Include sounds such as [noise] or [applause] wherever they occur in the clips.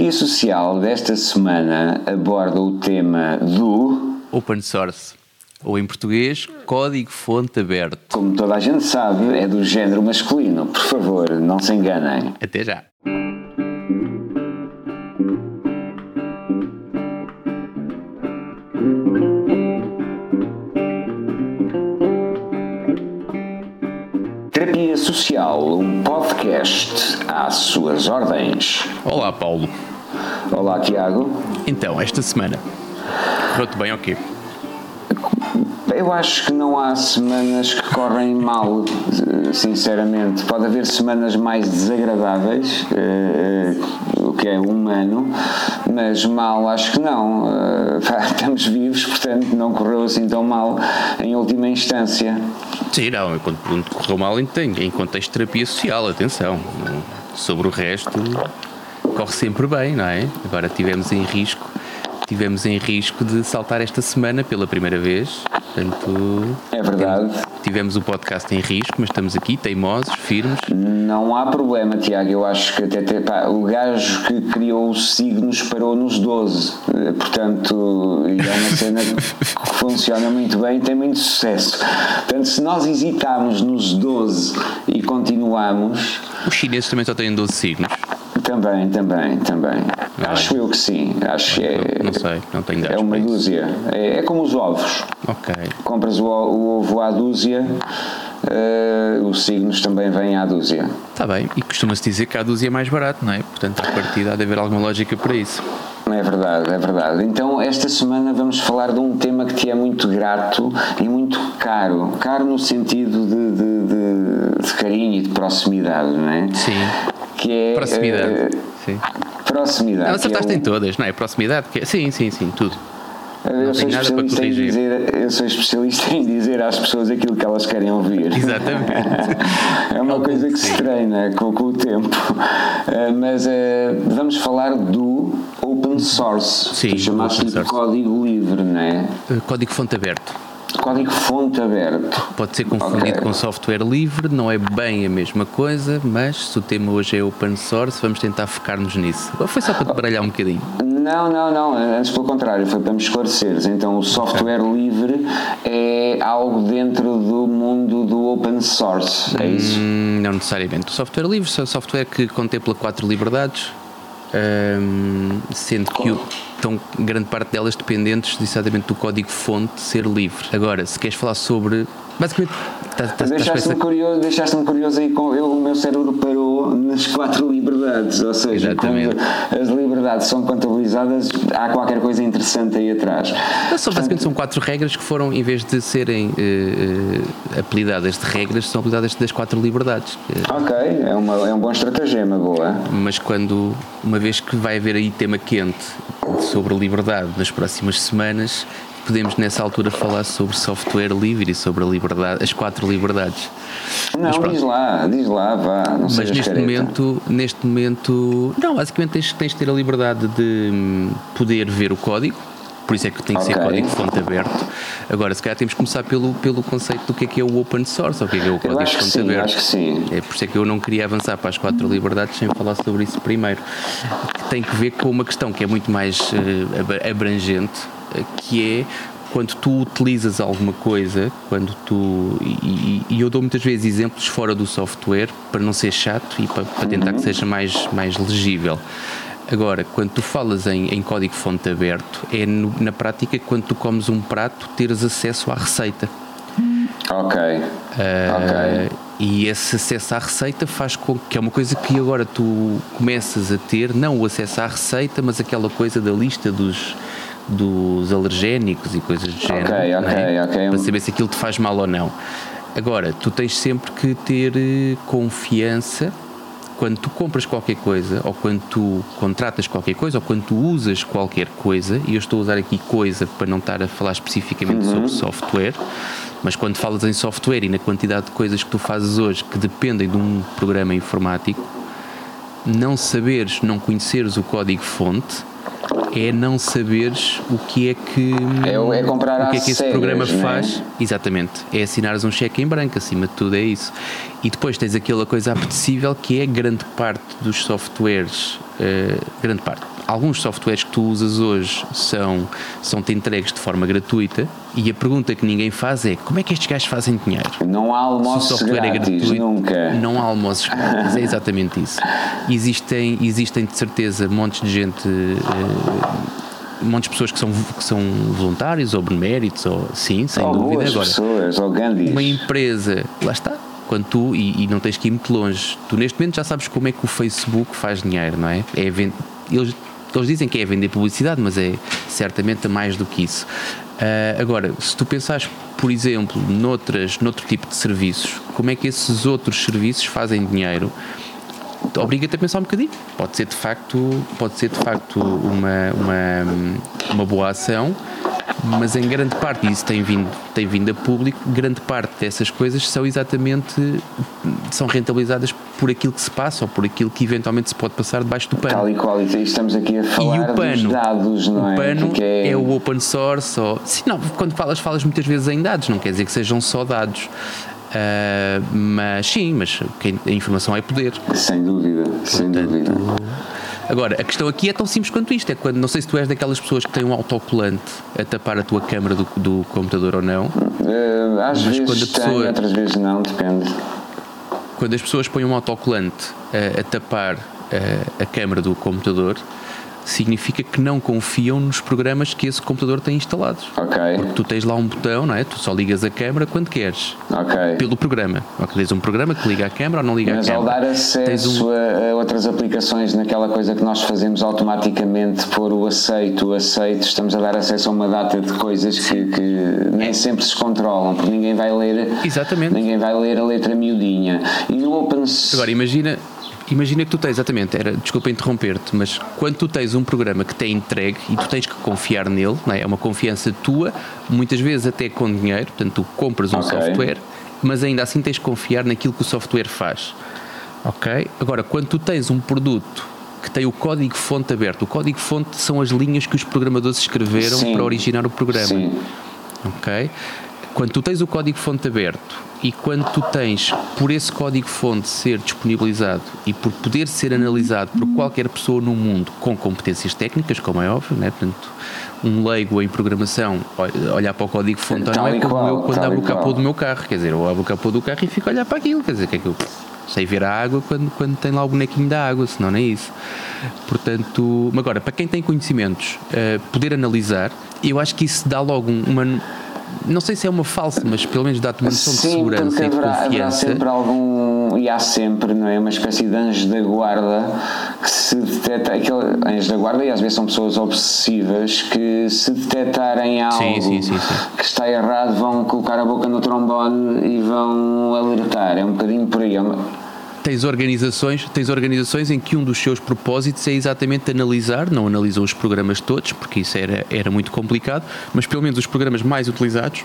Terapia Social desta semana aborda o tema do Open Source, ou em português, Código Fonte Aberto. Como toda a gente sabe, é do género masculino. Por favor, não se enganem. Até já. Terapia Social, um podcast às suas ordens. Olá, Paulo. Olá, Tiago. Então, esta semana, correu-te bem ou quê? Eu acho que não há semanas que correm mal, sinceramente. Pode haver semanas mais desagradáveis, eh, eh, o que é humano, mas mal acho que não. Eh, [laughs] estamos vivos, portanto não correu assim tão mal em última instância. Sim, não, quando pergunto correu mal em contexto de terapia social, atenção. Sobre o resto, corre sempre bem, não é? Agora tivemos em risco tivemos em risco de saltar esta semana pela primeira vez. Portanto, é verdade. Tivemos o podcast em risco, mas estamos aqui, teimosos, firmes. Não há problema, Tiago. Eu acho que até, pá, o gajo que criou os signos parou nos 12. Portanto, é uma cena que funciona muito bem e tem muito sucesso. Portanto, se nós hesitarmos nos 12 e continuamos. Os chineses também só têm 12 signos. Também, também, também. Não acho é. eu que sim. Acho que é. Não sei, não tenho É uma dúzia. É, é, como os ovos. Ok. Compras o, o ovo à dúzia. Uh, os signos também vêm à dúzia. Está bem, e costuma-se dizer que a dúzia é mais barato, não é? Portanto, a partida há de haver alguma lógica para isso. É verdade, é verdade. Então, esta semana vamos falar de um tema que te é muito grato e muito caro. Caro no sentido de, de, de, de carinho e de proximidade, não é? Sim. Que é. Proximidade. Uh, sim. Proximidade. Não, acertaste é um... em todas, não é? Proximidade. Que é... Sim, sim, sim, tudo. Eu sou, especialista em dizer, eu sou especialista em dizer às pessoas aquilo que elas querem ouvir. [laughs] Exatamente. é uma coisa que se treina com, com o tempo. Uh, mas uh, vamos falar do open source. Sim, tu chamaste de código livre, não é? Código fonte aberto. Código fonte aberto. Pode ser confundido okay. com software livre, não é bem a mesma coisa, mas se o tema hoje é open source, vamos tentar focar-nos nisso. Foi só para te baralhar um bocadinho. Não, não, não, antes pelo contrário, foi para me esclareceres. Então, o software okay. livre é algo dentro do mundo do open source, é isso? Hum, não necessariamente. O software livre é software que contempla quatro liberdades, um, sendo que o, estão grande parte delas dependentes exatamente do código-fonte ser livre. Agora, se queres falar sobre. Basicamente, tá, tá, deixaste-me curioso, deixaste curioso aí com eu, o meu cérebro parou nas quatro liberdades, ou seja, quando as liberdades são contabilizadas, há qualquer coisa interessante aí atrás. Não, só, basicamente são quatro regras que foram, em vez de serem uh, uh, apelidadas de regras, são apelidadas das quatro liberdades. Ok, é, uma, é um bom estratagema, boa. Mas quando, uma vez que vai haver aí tema quente sobre liberdade nas próximas semanas, podemos nessa altura falar sobre software livre e sobre a liberdade, as quatro liberdades. Não, diz lá, diz lá, vá. Não Mas neste careta. momento, neste momento, não, basicamente tens, tens de ter a liberdade de hum, poder ver o código por isso é que tem que okay. ser código fonte aberto. Agora, se calhar temos que começar pelo, pelo conceito do que é que é o open source, ou o que é que é o código fonte sim, aberto. Acho que sim. É por isso é que eu não queria avançar para as quatro liberdades sem falar sobre isso primeiro. Tem que ver com uma questão que é muito mais uh, abrangente, uh, que é quando tu utilizas alguma coisa, quando tu. E, e, eu dou muitas vezes exemplos fora do software para não ser chato e para, para tentar uhum. que seja mais, mais legível. Agora, quando tu falas em, em código fonte aberto, é no, na prática quando tu comes um prato teres acesso à receita. Ok. Uh, ok. E esse acesso à receita faz com que é uma coisa que agora tu começas a ter, não o acesso à receita, mas aquela coisa da lista dos, dos alergénicos e coisas do género. Ok, ok, é? ok. Para saber se aquilo te faz mal ou não. Agora, tu tens sempre que ter eh, confiança quando tu compras qualquer coisa, ou quando tu contratas qualquer coisa, ou quando tu usas qualquer coisa, e eu estou a usar aqui coisa para não estar a falar especificamente uhum. sobre software, mas quando falas em software e na quantidade de coisas que tu fazes hoje que dependem de um programa informático, não saberes, não conheceres o código-fonte é não saberes o que é que é, é comprar o que é que esse cegas, programa é? faz exatamente é assinares um cheque em branco acima de tudo é isso e depois tens aquela coisa apetecível que é grande parte dos softwares uh, grande parte. Alguns softwares que tu usas hoje são, são-te entregues de forma gratuita e a pergunta que ninguém faz é como é que estes gajos fazem dinheiro? Não há almoços grátis, é gratuito, nunca. Não há almoços grátis, é exatamente isso. Existem, existem de certeza montes de gente... Uh, montes de pessoas que são, que são voluntários ou beneméritos, ou sim, sem ou dúvida. Agora, pessoas, ou Gandhis. Uma empresa, lá está, quando tu, e, e, não tens que ir muito longe, tu neste momento já sabes como é que o Facebook faz dinheiro, não é? é eles, eles dizem que é vender publicidade, mas é certamente mais do que isso. Uh, agora, se tu pensares, por exemplo, noutras, noutro tipo de serviços, como é que esses outros serviços fazem dinheiro? obriga-te a pensar um bocadinho. Pode ser de facto, pode ser de facto uma, uma, uma boa ação, mas em grande parte, e isso tem vindo, tem vindo a público, grande parte dessas coisas são exatamente são rentabilizadas por aquilo que se passa ou por aquilo que eventualmente se pode passar debaixo do pano. Tal e qual, e estamos aqui a falar pano, dos dados, não é? O pano é... é... o open source, ou, sim, não, quando falas, falas muitas vezes em dados, não quer dizer que sejam só dados. Uh, mas sim, mas a informação é poder. Sem dúvida, sem dúvida. Agora, a questão aqui é tão simples quanto isto: é quando, não sei se tu és daquelas pessoas que têm um autocolante a tapar a tua câmara do, do computador ou não. Uh, às vezes quando pessoa, outras vezes não, depende. Quando as pessoas põem um autocolante a, a tapar a, a câmara do computador, significa que não confiam nos programas que esse computador tem instalados. Porque tu tens lá um botão, não é? Tu só ligas a câmera quando queres. Pelo programa. Tens um programa que liga a câmera ou não liga Mas a câmera. Mas ao dar acesso um... a, outras aplicações naquela coisa que nós fazemos automaticamente por o aceito, o aceito, estamos a dar acesso a uma data de coisas que, que nem sempre se controlam, porque ninguém vai ler. Exatamente. Ninguém vai ler a letra miudinha. E no Open Agora imagina imagina que tu tens, exatamente, era, desculpa interromper-te, mas quando tu tens um programa que te é entregue e tu tens que confiar nele, é? é? uma confiança tua, muitas vezes até com dinheiro, portanto tu compras um okay. software, mas ainda assim tens que confiar naquilo que o software faz. Ok? Agora, quando tu tens um produto que tem o código fonte aberto, o código fonte são as linhas que os programadores escreveram Sim. para originar o programa. Sim. Ok? Quando tu tens o código fonte aberto e quando tu tens, por esse código-fonte ser disponibilizado e por poder ser analisado por qualquer pessoa no mundo com competências técnicas, como é óbvio, né? Portanto, um leigo em programação olhar para o código-fonte não é como eu quando abro o capô do meu carro, quer dizer, eu abro o capô do carro e fico a olhar para aquilo, quer dizer, que é que eu sei ver a água quando, quando tem lá o bonequinho da água, senão não é isso. Portanto, agora, para quem tem conhecimentos, uh, poder analisar, eu acho que isso dá logo uma não sei se é uma falsa, mas pelo menos dá-te uma noção de segurança haverá, e de confiança. Haverá sempre algum, e há sempre, não é? Uma espécie de anjo da guarda que se detecta, aquele anjo da guarda, e às vezes são pessoas obsessivas que se detectarem algo sim, sim, sim, que está errado vão colocar a boca no trombone e vão alertar. É um bocadinho por aí. É tens organizações, tens organizações em que um dos seus propósitos é exatamente analisar, não analisam os programas todos, porque isso era, era muito complicado, mas pelo menos os programas mais utilizados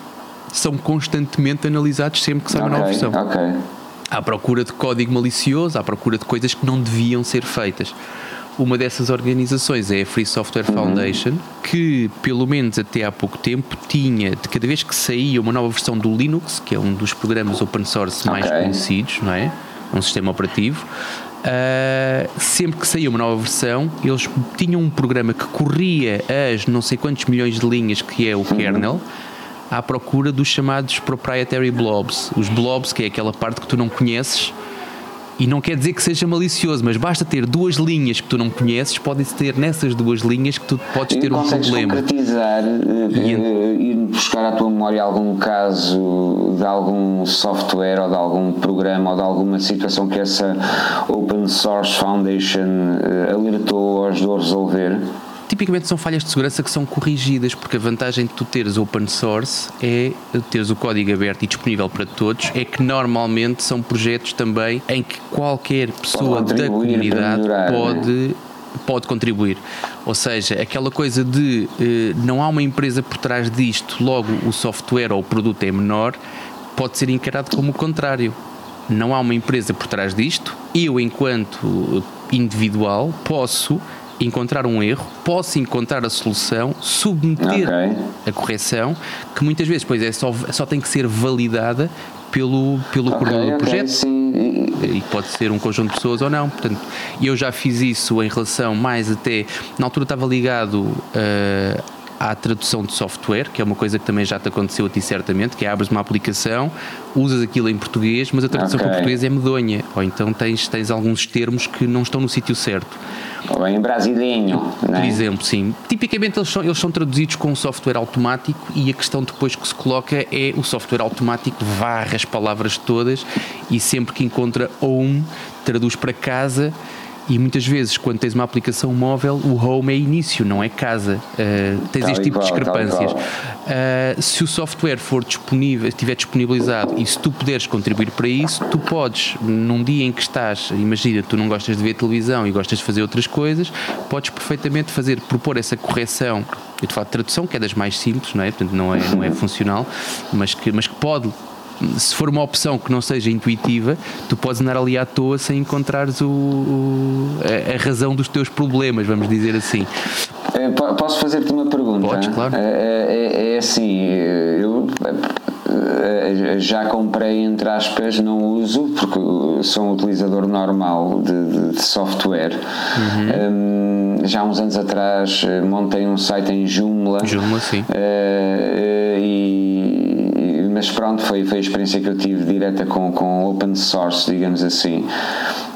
são constantemente analisados sempre que sai okay, uma nova versão. Okay. À procura de código malicioso, à procura de coisas que não deviam ser feitas. Uma dessas organizações é a Free Software uhum. Foundation, uhum. que pelo menos até há pouco tempo tinha, de cada vez que saía uma nova versão do Linux, que é um dos programas open source okay. mais conhecidos, não é? Um sistema operativo. Uh, sempre que saía uma nova versão, eles tinham um programa que corria as não sei quantos milhões de linhas que é o kernel à procura dos chamados proprietary blobs. Os blobs, que é aquela parte que tu não conheces e não quer dizer que seja malicioso, mas basta ter duas linhas que tu não conheces, pode ter nessas duas linhas que tu podes ter um problema. concretizar, e, uh, ir buscar à tua memória algum caso de algum software ou de algum programa ou de alguma situação que essa Open Source Foundation uh, alertou ou ajudou a resolver? Tipicamente são falhas de segurança que são corrigidas, porque a vantagem de tu teres open source é teres o código aberto e disponível para todos, é que normalmente são projetos também em que qualquer pessoa da comunidade melhorar, né? pode. Né? pode contribuir. Ou seja, aquela coisa de eh, não há uma empresa por trás disto, logo o software ou o produto é menor, pode ser encarado como o contrário. Não há uma empresa por trás disto, eu, enquanto individual, posso encontrar um erro, posso encontrar a solução, submeter okay. a correção, que muitas vezes pois é só, só tem que ser validada pelo, pelo Ok, coordenador do projeto sim. E- e pode ser um conjunto de pessoas ou não. Portanto, eu já fiz isso em relação mais até. Na altura estava ligado eh, à tradução de software, que é uma coisa que também já te aconteceu a ti certamente, que é abres uma aplicação, usas aquilo em português, mas a tradução Ok. para português é medonha. Ou então tens, tens alguns termos que não estão no sítio certo. Ou bem brasileiro, não Por é? exemplo, sim. Tipicamente eles são, eles são traduzidos com um software automático e a questão depois que se coloca é o software automático varre as palavras todas e sempre que encontra home traduz para casa e muitas vezes quando tens uma aplicação móvel o home é início, não é casa. Uh, tens Tal este tipo de qual, tal e discrepâncias. qual. Uh, se o software for disponível, estiver disponibilizado e se tu puderes contribuir para isso, tu podes, num dia em que estás, imagina, tu não gostas de ver televisão e gostas de fazer outras coisas, podes perfeitamente fazer, propor essa correção. Eu te falo de tradução, que é das mais simples, não é? Portanto, não é, não é [laughs] funcional, mas que, mas que pode. Se for uma opção que não seja intuitiva, tu podes andar ali à toa sem encontrares o, o- a, a razão dos teus problemas, vamos dizer assim. Po- Posso fazer-te uma pergunta? Podes, claro. Eh, É, é- é assim, eu eh, já comprei, entre aspas, não uso, porque sou um utilizador normal de, de- software. Uhum. Hum, já há uns anos atrás eh, montei um site em Joomla. Joomla, sim. Eh, e- mas pronto, foi, foi a experiência que eu tive direta com, com open source, digamos assim.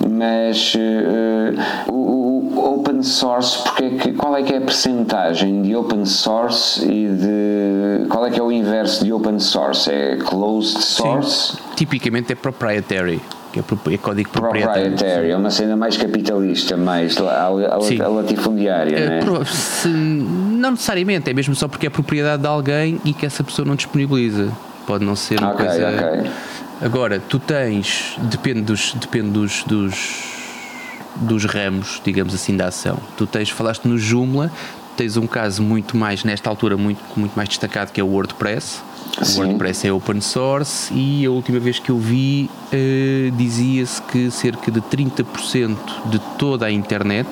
Mas eh, o, o open source, porque é que, qual é que é a percentagem de open source e de. Qual é que é o inverso de open source? É closed source? Tipicamente é proprietary, que é, é código proprietário. Proprietary, é uma cena mais capitalista, mais a, a, Sim. a latifundiária, É, não é? se- não necessariamente, é mesmo só porque é propriedade de alguém e que essa pessoa não disponibiliza. Pode não ser uma Ok, coisa. ok. Agora, tu tens, depende dos, depende dos, dos, dos ramos, digamos assim, da ação. Tu tens, falaste no Joomla, tens um caso muito mais, nesta altura, muito, muito mais destacado que é o WordPress. Sim. O WordPress é open source e a última vez que eu vi eh, dizia-se que cerca de 30% de toda a internet,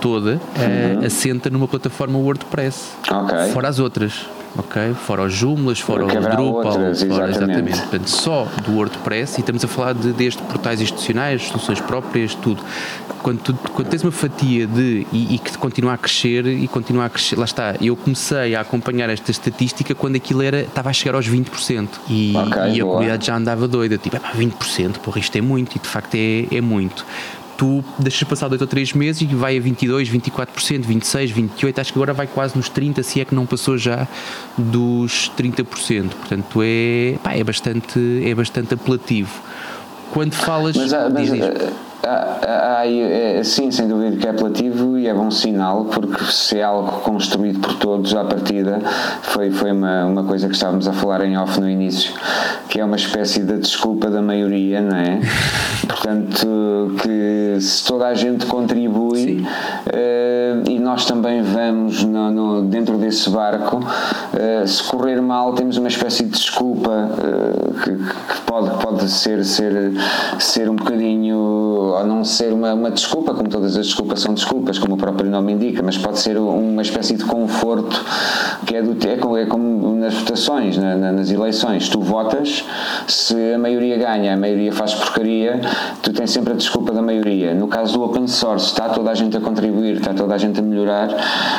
toda, eh, assenta numa plataforma WordPress. Uhum. Ok. Fora as outras. Ok? Fora os Joomlas, fora Porque o Drupal, outras, fora, exatamente. Portanto, só do WordPress e estamos a falar de, desde portais institucionais, soluções próprias, tudo. Quando, tu, quando tens uma fatia de e, e que continua a crescer e continua a crescer, lá está, eu comecei a acompanhar esta estatística quando aquilo era, estava a chegar aos 20% e, Ok, e a boa. comunidade já andava doida, tipo, "Epá, 20%, porra, isto é muito e de facto é, é muito. Tu deixas passar dois ou três meses e vai a 22, 24%, 26, 28, acho que agora vai quase nos 30, se é que não passou já dos 30%. Portanto, é, pá, é, bastante, é bastante apelativo. Quando falas. Mas, há- mas há- há- é, sim, sem dúvida que é apelativo e é bom sinal, porque se é algo construído por todos à partida, foi, foi uma, uma coisa que estávamos a falar em off no início, que é uma espécie de desculpa da maioria, não é? [laughs] Portanto, que se toda a gente contribui eh, e nós também vamos no- no- dentro desse barco, eh, se correr mal, temos uma espécie de desculpa eh, que, que pode, pode ser, ser, ser um bocadinho, ou não ser uma, uma desculpa, como todas as desculpas são desculpas, como o próprio nome indica, mas pode ser uma espécie de conforto que é, do, é, como, é como nas votações, na- na- nas eleições. Tu votas, se a maioria ganha, a maioria faz porcaria, tu tens sempre a desculpa da maioria. No caso do open source, está toda a gente a contribuir, está toda a gente a melhorar,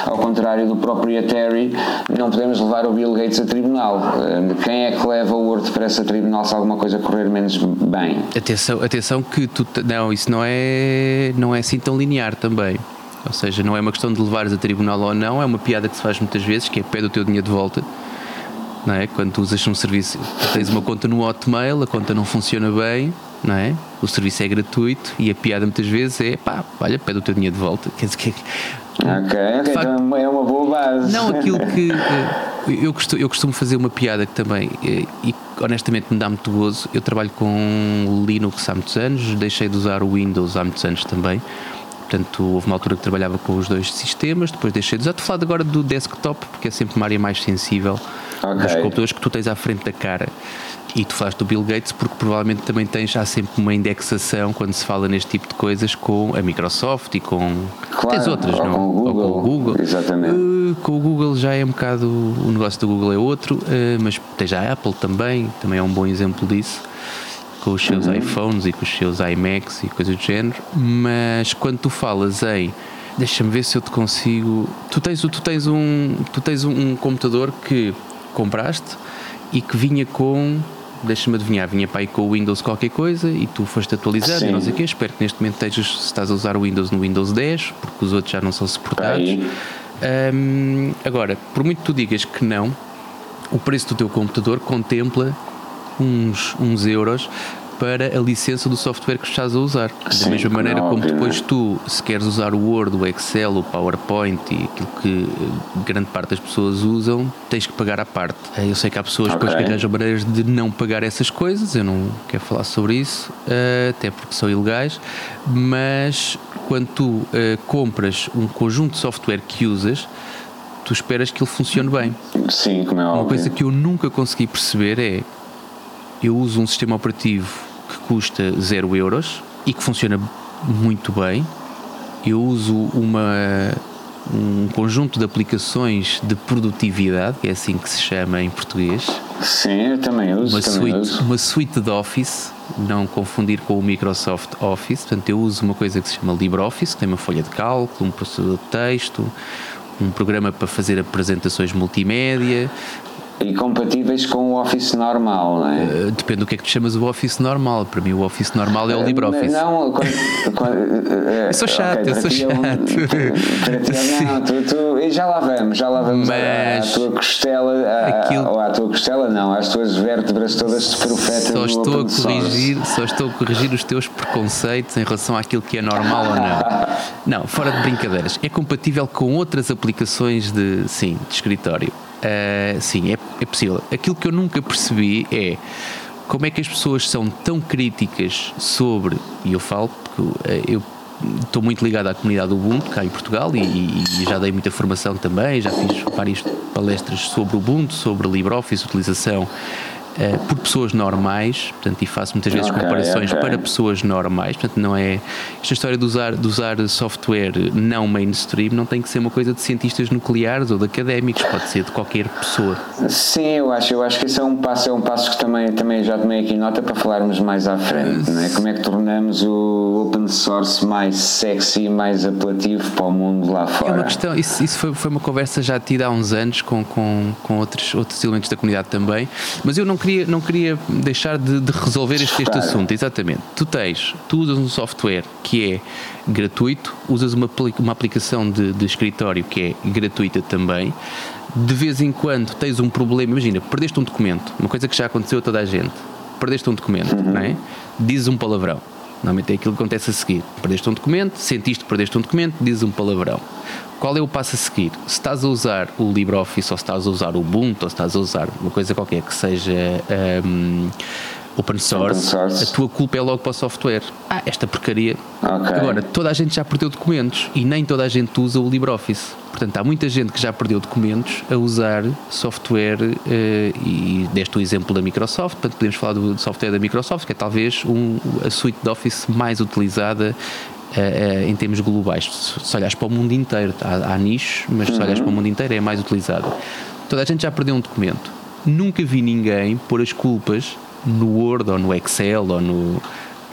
ao contrário do proprietary, não podemos levar o Bill Gates a tribunal. Eh, Quem é que leva o WordPress a tribunal se alguma coisa correr menos bem? Atenção, atenção que tu. Não, isso não é, não é assim tão linear também. Ou seja, não é uma questão de levares a tribunal ou não, é uma piada que se faz muitas vezes, que é pede o teu dinheiro de volta. Não é? Quando tu usas um serviço, tens uma conta no Hotmail, a conta não funciona bem, não é? O serviço é gratuito e a piada muitas vezes é pá, olha, pede o teu dinheiro de volta. Quer dizer que Ok, ok, facto- então é uma boa base. Não, aquilo que [laughs] eh, eu costumo, eu costumo fazer uma piada que também, eh, e honestamente me dá muito gozo. Eu trabalho com Linux há muitos anos, deixei de usar o Windows há muitos anos também. Portanto, houve uma altura que trabalhava com os dois sistemas, depois deixei de usar. Estou falar agora do desktop, porque é sempre uma área mais sensível Ok. dos computadores que tu tens à frente da cara. E tu falaste do Bill Gates porque provavelmente também tens já sempre uma indexação quando se fala neste tipo de coisas com a Microsoft e com. Claro, tens outras, ou não? com o Google, ou com o Google. exatamente. Uh, com o Google já é um bocado. O negócio do Google é outro, uh, mas tens a Apple também, também é um bom exemplo disso. Com os seus Uhum. iPhones e com os seus iMacs e coisas do género. Mas quando tu falas em. Deixa-me ver se eu te consigo. Tu tens, tu tens, um, tu tens um, um computador que compraste e que vinha com. Deixa-me adivinhar, vinha para aí com o Windows qualquer coisa e tu foste atualizando e Sim. não sei o quê. Espero que neste momento estejas, se estás a usar o Windows no Windows 10, porque os outros já não são suportados. Hum, agora, por muito que tu digas que não, o preço do teu computador contempla uns, uns euros para a licença do software que estás a usar. Da Sim, mesma como é maneira como óbvio, depois não tu, se queres usar o Word, o Excel, o PowerPoint e aquilo que eh, grande parte das pessoas usam, tens que pagar à parte. Eh, Eu sei que há pessoas depois que arranjam maneiras de não pagar essas coisas, eu não quero falar sobre isso, eh, até porque são ilegais, mas quando tu compras um conjunto de software que usas, tu esperas que ele funcione bem. Sim, como é Uma óbvio. coisa que eu nunca consegui perceber é eu uso um sistema operativo custa 0 euros e que funciona muito bem. Eu uso uma, um conjunto de aplicações de produtividade, que é assim que se chama em português, Sim, eu também uso. uma também suite, uso. uma suite de Office, não confundir com o Microsoft Office. Portanto, eu uso uma coisa que se chama LibreOffice, que tem uma folha de cálculo, um processador de texto, um programa para fazer apresentações multimédia, E compatíveis com o Office normal, não é? Uh, Depende do que é que tu chamas o Office normal. Para mim, o Office normal é o LibreOffice. Não, quando, quando, Eu sou chato, ok, eu sou é um- chato. [laughs] para ti é- não, tu, tu, e já lá vamos, já lá vamos Mas à tua costela, à, aquilo- ou à tua costela não, às tuas vértebras todas de profeta Só estou, a corrigir, só estou a corrigir os teus preconceitos em relação àquilo que é normal ou não. [laughs] Não, fora de brincadeiras. É compatível com outras aplicações de, sim, de escritório. Uh, sim, é, é possível. Aquilo que eu nunca percebi é como é que as pessoas são tão críticas sobre, e eu falo porque uh, eu estou muito ligado à comunidade Ubuntu cá em Portugal e, e- e já dei muita formação também, já fiz várias palestras sobre Ubuntu, sobre LibreOffice, utilização eh, por pessoas normais, portanto, e faço muitas vezes Ok, comparações ok. para pessoas normais, portanto, não é. Esta história de usar, de usar software não mainstream não tem que ser uma coisa de cientistas nucleares ou de académicos, pode ser de qualquer pessoa. Sim, eu acho, eu acho que esse é um passo, é um passo que também, também já tomei aqui nota para falarmos mais à frente, não é? Como é que tornamos o open source mais sexy e mais apelativo para o mundo lá É uma fora? questão, isso, isso foi, foi uma conversa já tida há uns anos com, com, com outros, outros elementos da comunidade também, mas eu não queria, não queria deixar de, de resolver este, este assunto, exatamente. Tu tens, tu usas um software que é gratuito, usas uma, uma aplicação de, de escritório que é gratuita também. De vez em quando tens um problema, imagina, perdeste um documento, uma coisa que já aconteceu a toda a gente. Perdeste um documento, não é? Dizes um palavrão. Normalmente é aquilo que acontece a seguir. Perdeste um documento, sentiste que perdeste um documento, dizes um palavrão. Qual é o passo a seguir? Se estás a usar o LibreOffice ou se estás a usar o Ubuntu ou se estás a usar uma coisa qualquer que seja hum, open, source, Open source. a tua culpa é logo para o software. Ah, esta porcaria. Ok. Agora, toda a gente já perdeu documentos e nem toda a gente usa o LibreOffice. Portanto, há muita gente que já perdeu documentos a usar software eh, e deste o exemplo da Microsoft. Portanto, podemos falar do software da Microsoft, que é talvez um, a suite de Office mais utilizada eh, eh, em termos globais. Se se olhares para o mundo inteiro, há, há nichos, mas se olhares para o mundo inteiro é mais utilizada. Toda a gente já perdeu um documento. Nunca vi ninguém pôr as culpas no Word ou no Excel ou no.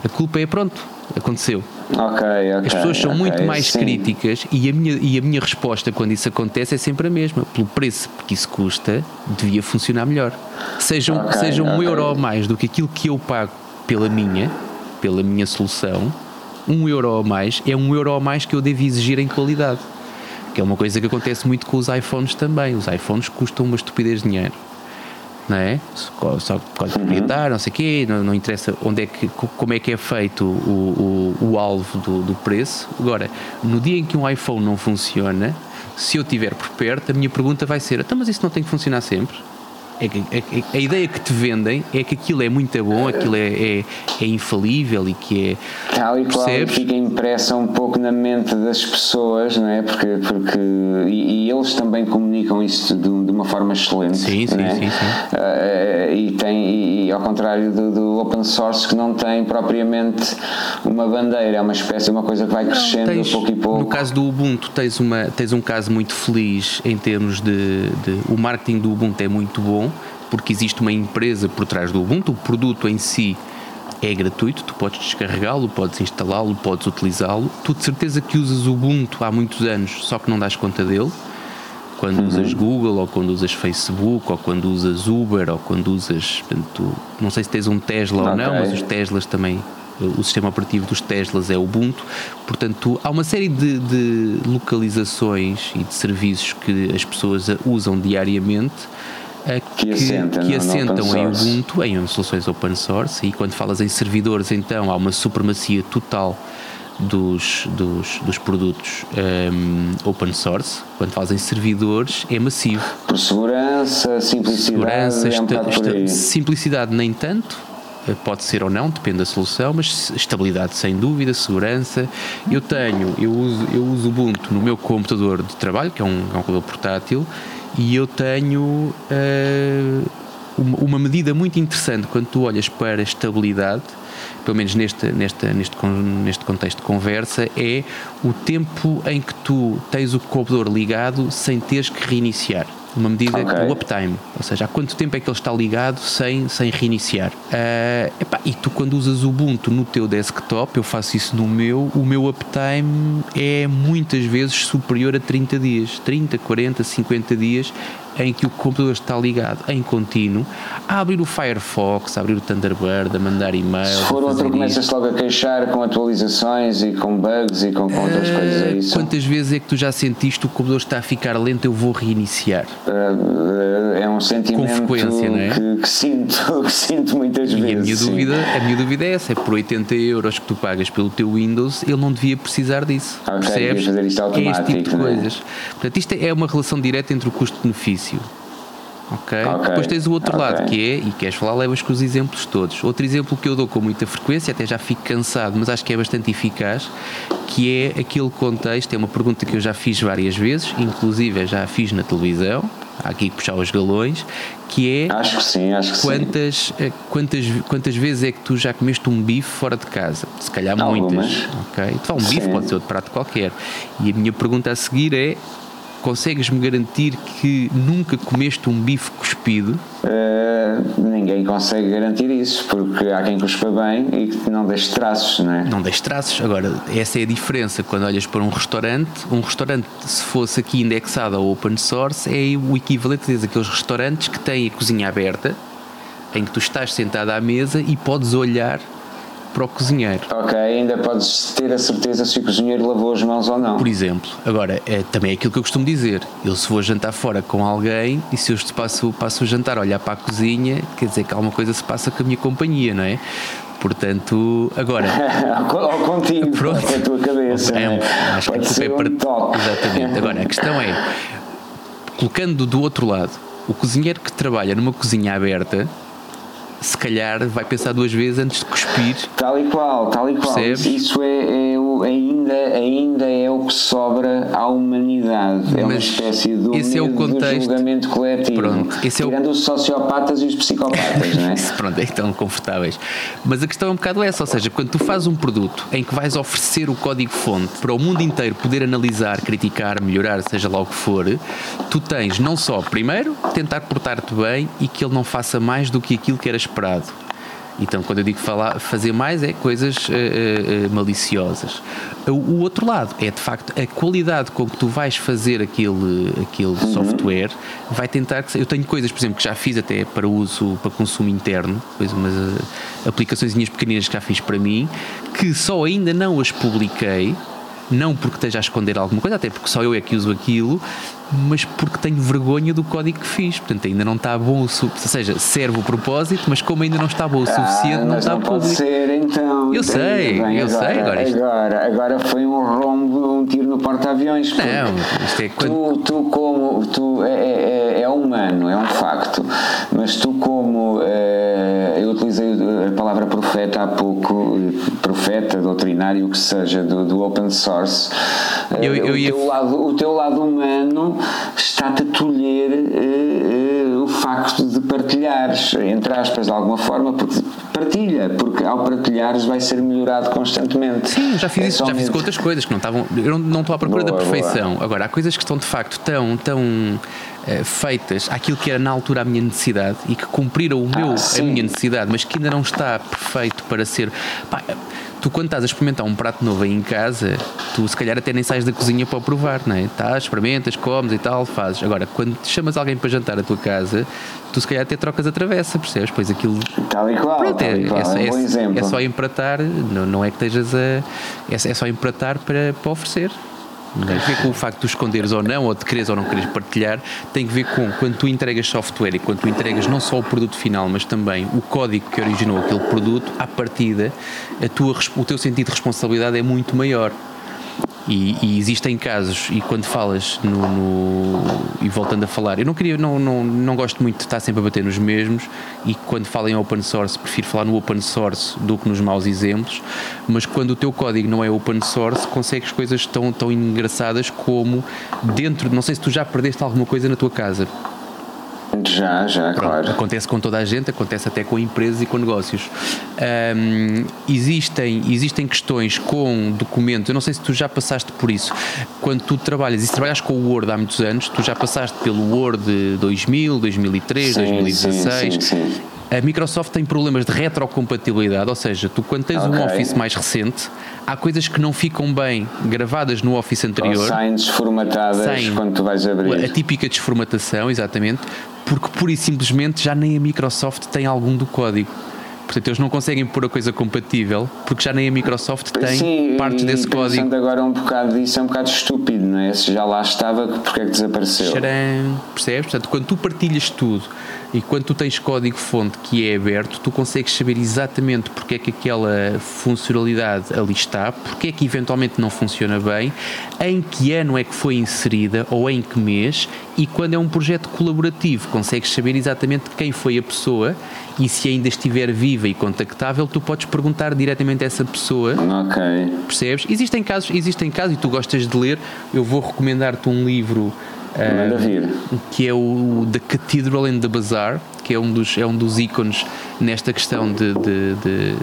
A culpa é pronto, aconteceu. Ok, ok. As pessoas são ok, muito mais sim. críticas e a, minha, e a minha resposta quando isso acontece é sempre a mesma. Pelo preço que isso custa, devia funcionar melhor. Seja, um- seja um euro ou mais do que aquilo que eu pago pela minha, pela minha solução, um euro ou mais é um euro ou mais que eu devo exigir em qualidade. Que é uma coisa que acontece muito com os iPhones também. Os iPhones custam uma estupidez de dinheiro não é? Só, só código proprietário, não sei o quê, não, não interessa onde é que, co- como é que é feito o, o, o alvo do, do preço. Agora, no dia em que um iPhone não funciona, se eu estiver por perto, a minha pergunta vai ser: então, mas isso não tem que funcionar sempre? É que, a, é a, ideia que te vendem é que aquilo é muito bom, aquilo é, é, é infalível e que é. Tal e qual fica impressa um pouco na mente das pessoas, não é? Porque, porque e, e eles também comunicam isso de, de, uma forma excelente. Sim, sim, é? sim, sim. Uh, e, tem, e ao contrário do, do, open source, que não tem propriamente uma bandeira, é uma espécie, uma coisa que vai crescendo não, tens, pouco e pouco. No caso do Ubuntu, tens, uma, tens um caso muito feliz em termos de, de. O marketing do Ubuntu é muito bom porque existe uma empresa por trás do Ubuntu, o produto em si é gratuito, tu podes descarregá-lo, podes instalá-lo, podes utilizá-lo. Tu de certeza que usas o Ubuntu há muitos anos, só que não dás conta dele. Quando uhum. usas Google, ou quando usas Facebook, ou quando usas Uber, ou quando usas. Portanto, não sei se tens um Tesla okay. ou não, mas os Teslas também. O sistema operativo dos Teslas é Ubuntu, portanto, há uma série de, de localizações e de serviços que as pessoas usam diariamente que, que, assenta que assentam em Ubuntu, em soluções open source, e quando falas em servidores, então há uma supremacia total dos, dos, dos produtos um, open source. Quando falas em servidores, é massivo. Por segurança, simplicidade. Segurança, é um esta, simplicidade, nem tanto. Eh, pode ser ou não, depende da solução, mas estabilidade sem dúvida, segurança. Eu tenho, eu uso, eu uso Ubuntu no meu computador de trabalho, que é um, é um computador portátil, e eu tenho uh, uma, medida muito interessante quando tu olhas para a estabilidade, pelo menos neste, neste, neste, neste contexto de conversa, é o tempo em que tu tens o computador ligado sem teres que reiniciar uma medida okay. do uptime, ou seja, há quanto tempo é que ele está ligado sem, sem reiniciar. Uh, epá, e tu quando usas o Ubuntu no teu desktop, eu faço isso no meu, o meu uptime é muitas vezes superior a 30 dias, 30, 40, 50 dias em que o computador está ligado em contínuo a abrir o Firefox, a abrir o Thunderbird, a mandar e-mails. Se for outro, começas logo a queixar com atualizações e com bugs e com, com outras uh, coisas. É isso? Quantas vezes é que tu já sentiste o computador está a ficar lento? Eu vou reiniciar. Uh, é um sentimento com frequência, não é? que, que, sinto, [laughs] que sinto muitas e vezes. A minha, dúvida, a minha dúvida é essa: é por 80 euros que tu pagas pelo teu Windows, ele não devia precisar disso. Okay, percebes? Fazer isto automático, é este tipo de é? coisas. Portanto, isto é uma relação direta entre o custo-benefício Okay? ok? Depois tens o outro okay. lado que é, e queres falar, levas com os exemplos todos. Outro exemplo que eu dou com muita frequência, até já fico cansado, mas acho que é bastante eficaz, que é aquele contexto, é uma pergunta que eu já fiz várias vezes, inclusive já fiz na televisão, há aqui puxar os galões, que é acho que sim, acho que quantas, sim. Eh, quantas, quantas vezes é que tu já comeste um bife fora de casa? Se calhar Algumas. muitas. Ok? Então, um bife pode ser outro prato qualquer. E a minha pergunta a seguir é consegues-me garantir que nunca comeste um bife cuspido? Uh, ninguém consegue garantir isso, porque há quem cuspa bem e que não deixe traços, não é? Não deixe traços. Agora, essa é a diferença quando olhas para um restaurante. Um restaurante, se fosse aqui indexado ao open source, é o equivalente a aqueles restaurantes que têm a cozinha aberta, em que tu estás sentado à mesa e podes olhar para o cozinheiro. Ok, ainda podes ter a certeza se o cozinheiro lavou as mãos ou não. Por exemplo, agora, é também é aquilo que eu costumo dizer. Eu se vou jantar fora com alguém e se eu passo, passo o jantar a olhar para a cozinha, quer dizer que alguma coisa se passa com a minha companhia, não é? Portanto, agora. [laughs] Ou contigo, pronto. com a tua cabeça. É, um, acho Pode que é para. Um Exatamente. Agora, a questão é, colocando do outro lado, o cozinheiro que trabalha numa cozinha aberta se calhar vai pensar duas vezes antes de cuspir. Tal e qual, tal e qual. Percebes? Isso é, é, ainda, ainda é o que sobra à humanidade. É uma espécie de esse é o contexto. julgamento coletivo. Pronto, esse tirando é o... os sociopatas e os psicopatas, não é? [laughs] Pronto, então confortáveis. Mas a questão é um bocado essa, ou seja, quando tu fazes um produto em que vais oferecer o código-fonte para o mundo inteiro poder analisar, criticar, melhorar, seja lá o que for, tu tens não só, primeiro, tentar portar-te bem e que ele não faça mais do que aquilo que eras esperado. Então, quando eu digo falar, fazer mais, é coisas uh, uh, maliciosas. O, o, outro lado é, de facto, a qualidade com que tu vais fazer aquele, aquele uhum. software vai tentar que. Eu tenho coisas, por exemplo, que já fiz até para uso, para consumo interno, depois umas uh, aplicações pequeninas que já fiz para mim, que só ainda não as publiquei não porque esteja a esconder alguma coisa, até porque só eu é que uso aquilo, mas porque tenho vergonha do código que fiz. Portanto, ainda não está bom o suficiente. Ou seja, serve o propósito, mas como ainda não está bom o ah, suficiente, ah, não está não público. Pode ser, então. Eu sei, bem, eu agora, sei. Agora, isto... agora, agora foi um rombo, um tiro no porta-aviões. Não, isto é quando... tu, tu, como. Tu, é, é, é, humano, é um facto. Mas tu, como. É, eu utilizei a palavra profeta há pouco, profeta, doutrinário, o que seja, do, do open source. Eu, eu o, ia... teu lado, o teu lado humano está-te a tolher uh, uh, o facto de partilhares, entre aspas, de alguma forma, porque partilha, porque ao partilhares vai ser melhorado constantemente. Sim, já fiz é isso, já fiz com outras coisas que não estavam. Eu não estou à procura boa, da perfeição. Boa. Agora, há coisas que estão de facto tão, tão uh, feitas àquilo que era na altura a minha necessidade e que cumpriram o meu, ah, a minha necessidade, mas que ainda não está perfeito para ser. Pá, tu quando estás a experimentar um prato novo aí em casa, tu se calhar até nem sais da cozinha para provar, não é? Estás, experimentas, comes e tal, fazes. Agora, quando chamas alguém para jantar à tua casa, tu se calhar até trocas a travessa, percebes? Pois aquilo. Tal e qual, Pronto, tal é, qual. É, é, um é, é, só empratar, não, não é que estejas a. É, é só empratar para, para oferecer. Tem a ver com o facto de esconderes ou não, ou de quereres ou não quereres partilhar, tem a ver com quando tu entregas software e quando tu entregas não só o produto final, mas também o código que originou aquele produto, à partida, a tua, o teu sentido de responsabilidade é muito maior. E, e, existem casos, e quando falas no, no, E voltando a falar, eu não queria, não, não, não gosto muito de estar sempre a bater nos mesmos, e quando falo em open source, prefiro falar no open source do que nos maus exemplos, mas quando o teu código não é open source, consegues coisas tão, tão engraçadas como dentro. Não sei se tu já perdeste alguma coisa na tua casa já, já, Pronto, claro. Acontece com toda a gente, acontece até com empresas e com negócios. Um, existem, existem questões com documentos, eu não sei se tu já passaste por isso. Quando tu trabalhas, e se trabalhas com o Word há muitos anos, tu já passaste pelo Word 2000, 2003, sim, 2016. Sim, sim. A Microsoft tem problemas de retrocompatibilidade, ou seja, tu quando tens okay. um Office mais recente, há coisas que não ficam bem gravadas no Office anterior. Ou saem desformatadas saem quando tu vais abrir. A típica desformatação, exatamente, porque pura e simplesmente já nem a Microsoft tem algum do código. Portanto, eles não conseguem pôr a coisa compatível porque já nem a Microsoft tem Sim, partes desse código. agora um bocado disso é um bocado estúpido, não é? Se já lá estava, porque é que desapareceu? Xaram, percebes? Portanto, quando tu partilhas tudo e quando tu tens código-fonte que é aberto, tu consegues saber exatamente porque é que aquela funcionalidade ali está, porque é que eventualmente não funciona bem, em que ano é que foi inserida ou em que mês, e quando é um projeto colaborativo, consegues saber exatamente quem foi a pessoa e se ainda estiver viva e contactável, tu podes perguntar diretamente a essa pessoa. Ok. Percebes? Existem casos, existem casos e tu gostas de ler, eu vou recomendar-te um livro Uh, que é o The Cathedral and the Bazaar, que é um dos, é um dos ícones nesta questão de, de, de,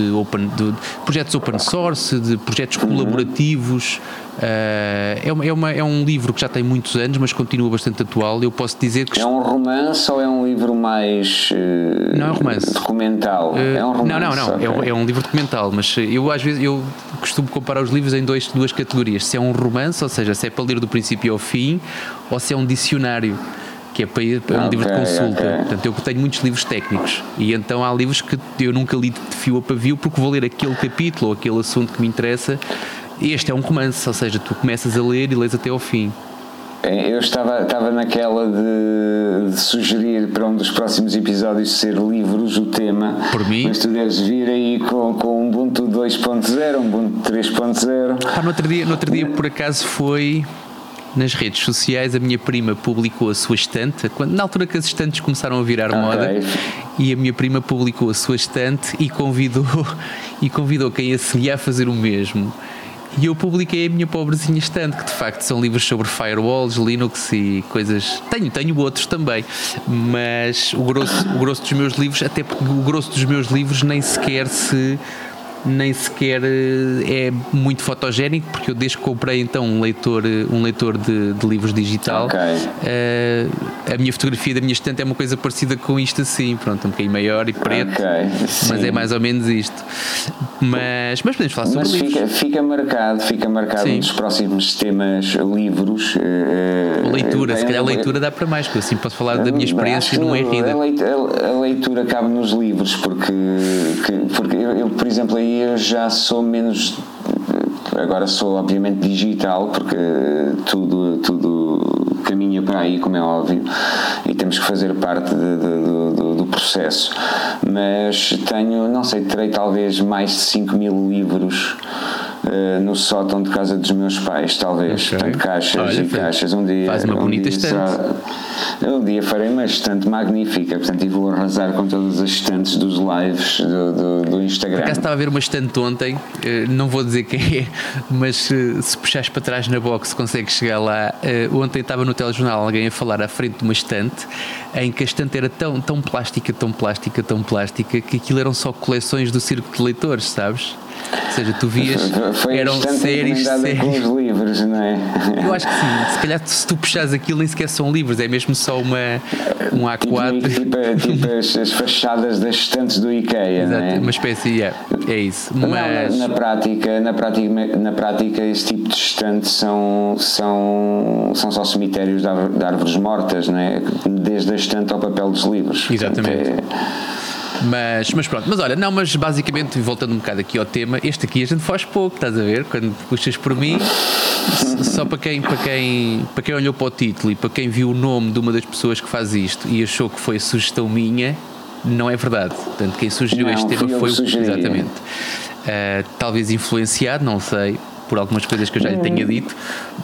de, open, de projetos open source, de projetos uhum. colaborativos. Uh, é, uma, é, uma, é um livro que já tem muitos anos, mas continua bastante atual. Eu posso dizer que. É um romance ou é um livro mais. Uh, não é um romance. Documental? Uh, é um romance. Não, não, não. Okay. É, um, é, um, livro documental, mas eu às vezes eu costumo comparar os livros em dois, duas categorias. Se é um romance, ou seja, se é para ler do princípio ao fim, ou se é um dicionário que é para ir para um okay, livro de consulta. Okay. Portanto, eu tenho muitos livros técnicos e então há livros que eu nunca li de fio a pavio porque vou ler aquele capítulo ou aquele assunto que me interessa. Este é um romance, ou seja, tu começas a ler e lês até ao fim. É, eu estava, estava naquela de, de, sugerir para um dos próximos episódios ser livros o tema. Por mim. Mas tu deves vir aí com, com um Ubuntu 2.0, um Ubuntu 3.0. Ah, no outro dia, no outro dia por acaso foi nas redes sociais, a minha prima publicou a sua estante, quando, na altura que as estantes começaram a virar okay. moda, e a minha prima publicou a sua estante e convidou, [laughs] e convidou quem a seguia a fazer o mesmo. E eu publiquei a minha pobrezinha estante, que de facto são livros sobre firewalls, Linux e coisas. Tenho, tenho outros também, mas o grosso, o grosso dos meus livros, até porque o grosso dos meus livros nem sequer se nem sequer eh, é muito fotogénico, porque eu desde que comprei então um leitor, eh, um leitor de, de livros digital, okay. uh, a minha fotografia da minha estante é uma coisa parecida com isto assim, pronto, um bocadinho maior e preto, okay. mas é mais ou menos isto. Mas, mas podemos falar sobre mas fica, fica marcado, fica marcado Sim. um dos próximos temas livros. Uh, leitura, se calhar a leitura dá para mais, porque assim posso falar da minha experiência não é rida. A leitura cabe nos livros, porque, porque eu, eu por exemplo, aí eu já sou menos Agora sou obviamente digital porque tudo, tudo caminha para aí, como é óbvio, e temos que fazer parte de, de, do, do, processo. Mas tenho, não sei, terei talvez mais de 5 mil livros uh, no sótão de casa dos meus pais, talvez. Okay. Portanto, caixas Olha, e caixas. Um dia. Faz uma um bonita dia estante. Um dia farei uma estante magnífica, portanto, e vou arrasar com todas as estantes dos lives do, do, do Instagram. Por acaso estava a ver uma estante ontem, eh, não vou dizer quem é, mas eh, se puxares para trás na box consegues chegar lá. Ontem estava no telejornal alguém a falar à frente de uma estante em que a estante era tão, tão plástica, tão plástica, tão plástica que aquilo eram só coleções do circo de leitores, sabes? Ou seja, tu vias. Foi eram séries, séries. com os livros, não é? Eu acho que sim. Se calhar se tu puxares aquilo nem sequer são livros, é mesmo só uma, um A4. Tipo, tipo, tipo [laughs] as, as, fachadas das estantes do IKEA, Exato, não é? Uma espécie, yeah, é isso. Mas... Não, na, na, prática, na, prática, na prática, esse tipo de estantes são, são, são só cemitérios de, árvores mortas, não é? Desde a estante ao papel dos livros. Exatamente. Portanto, é, mas, mas pronto, mas olha, não, mas basicamente, voltando um bocado aqui ao tema, este aqui a gente faz pouco, estás a ver? Quando puxas por mim, só para quem, para, quem, para quem olhou para o título e para quem viu o nome de uma das pessoas que faz isto e achou que foi sugestão minha, não é verdade. Portanto, quem sugeriu não, este tema foi o. Exatamente. Uh, talvez influenciado, não sei, por algumas coisas que eu já lhe tenha dito,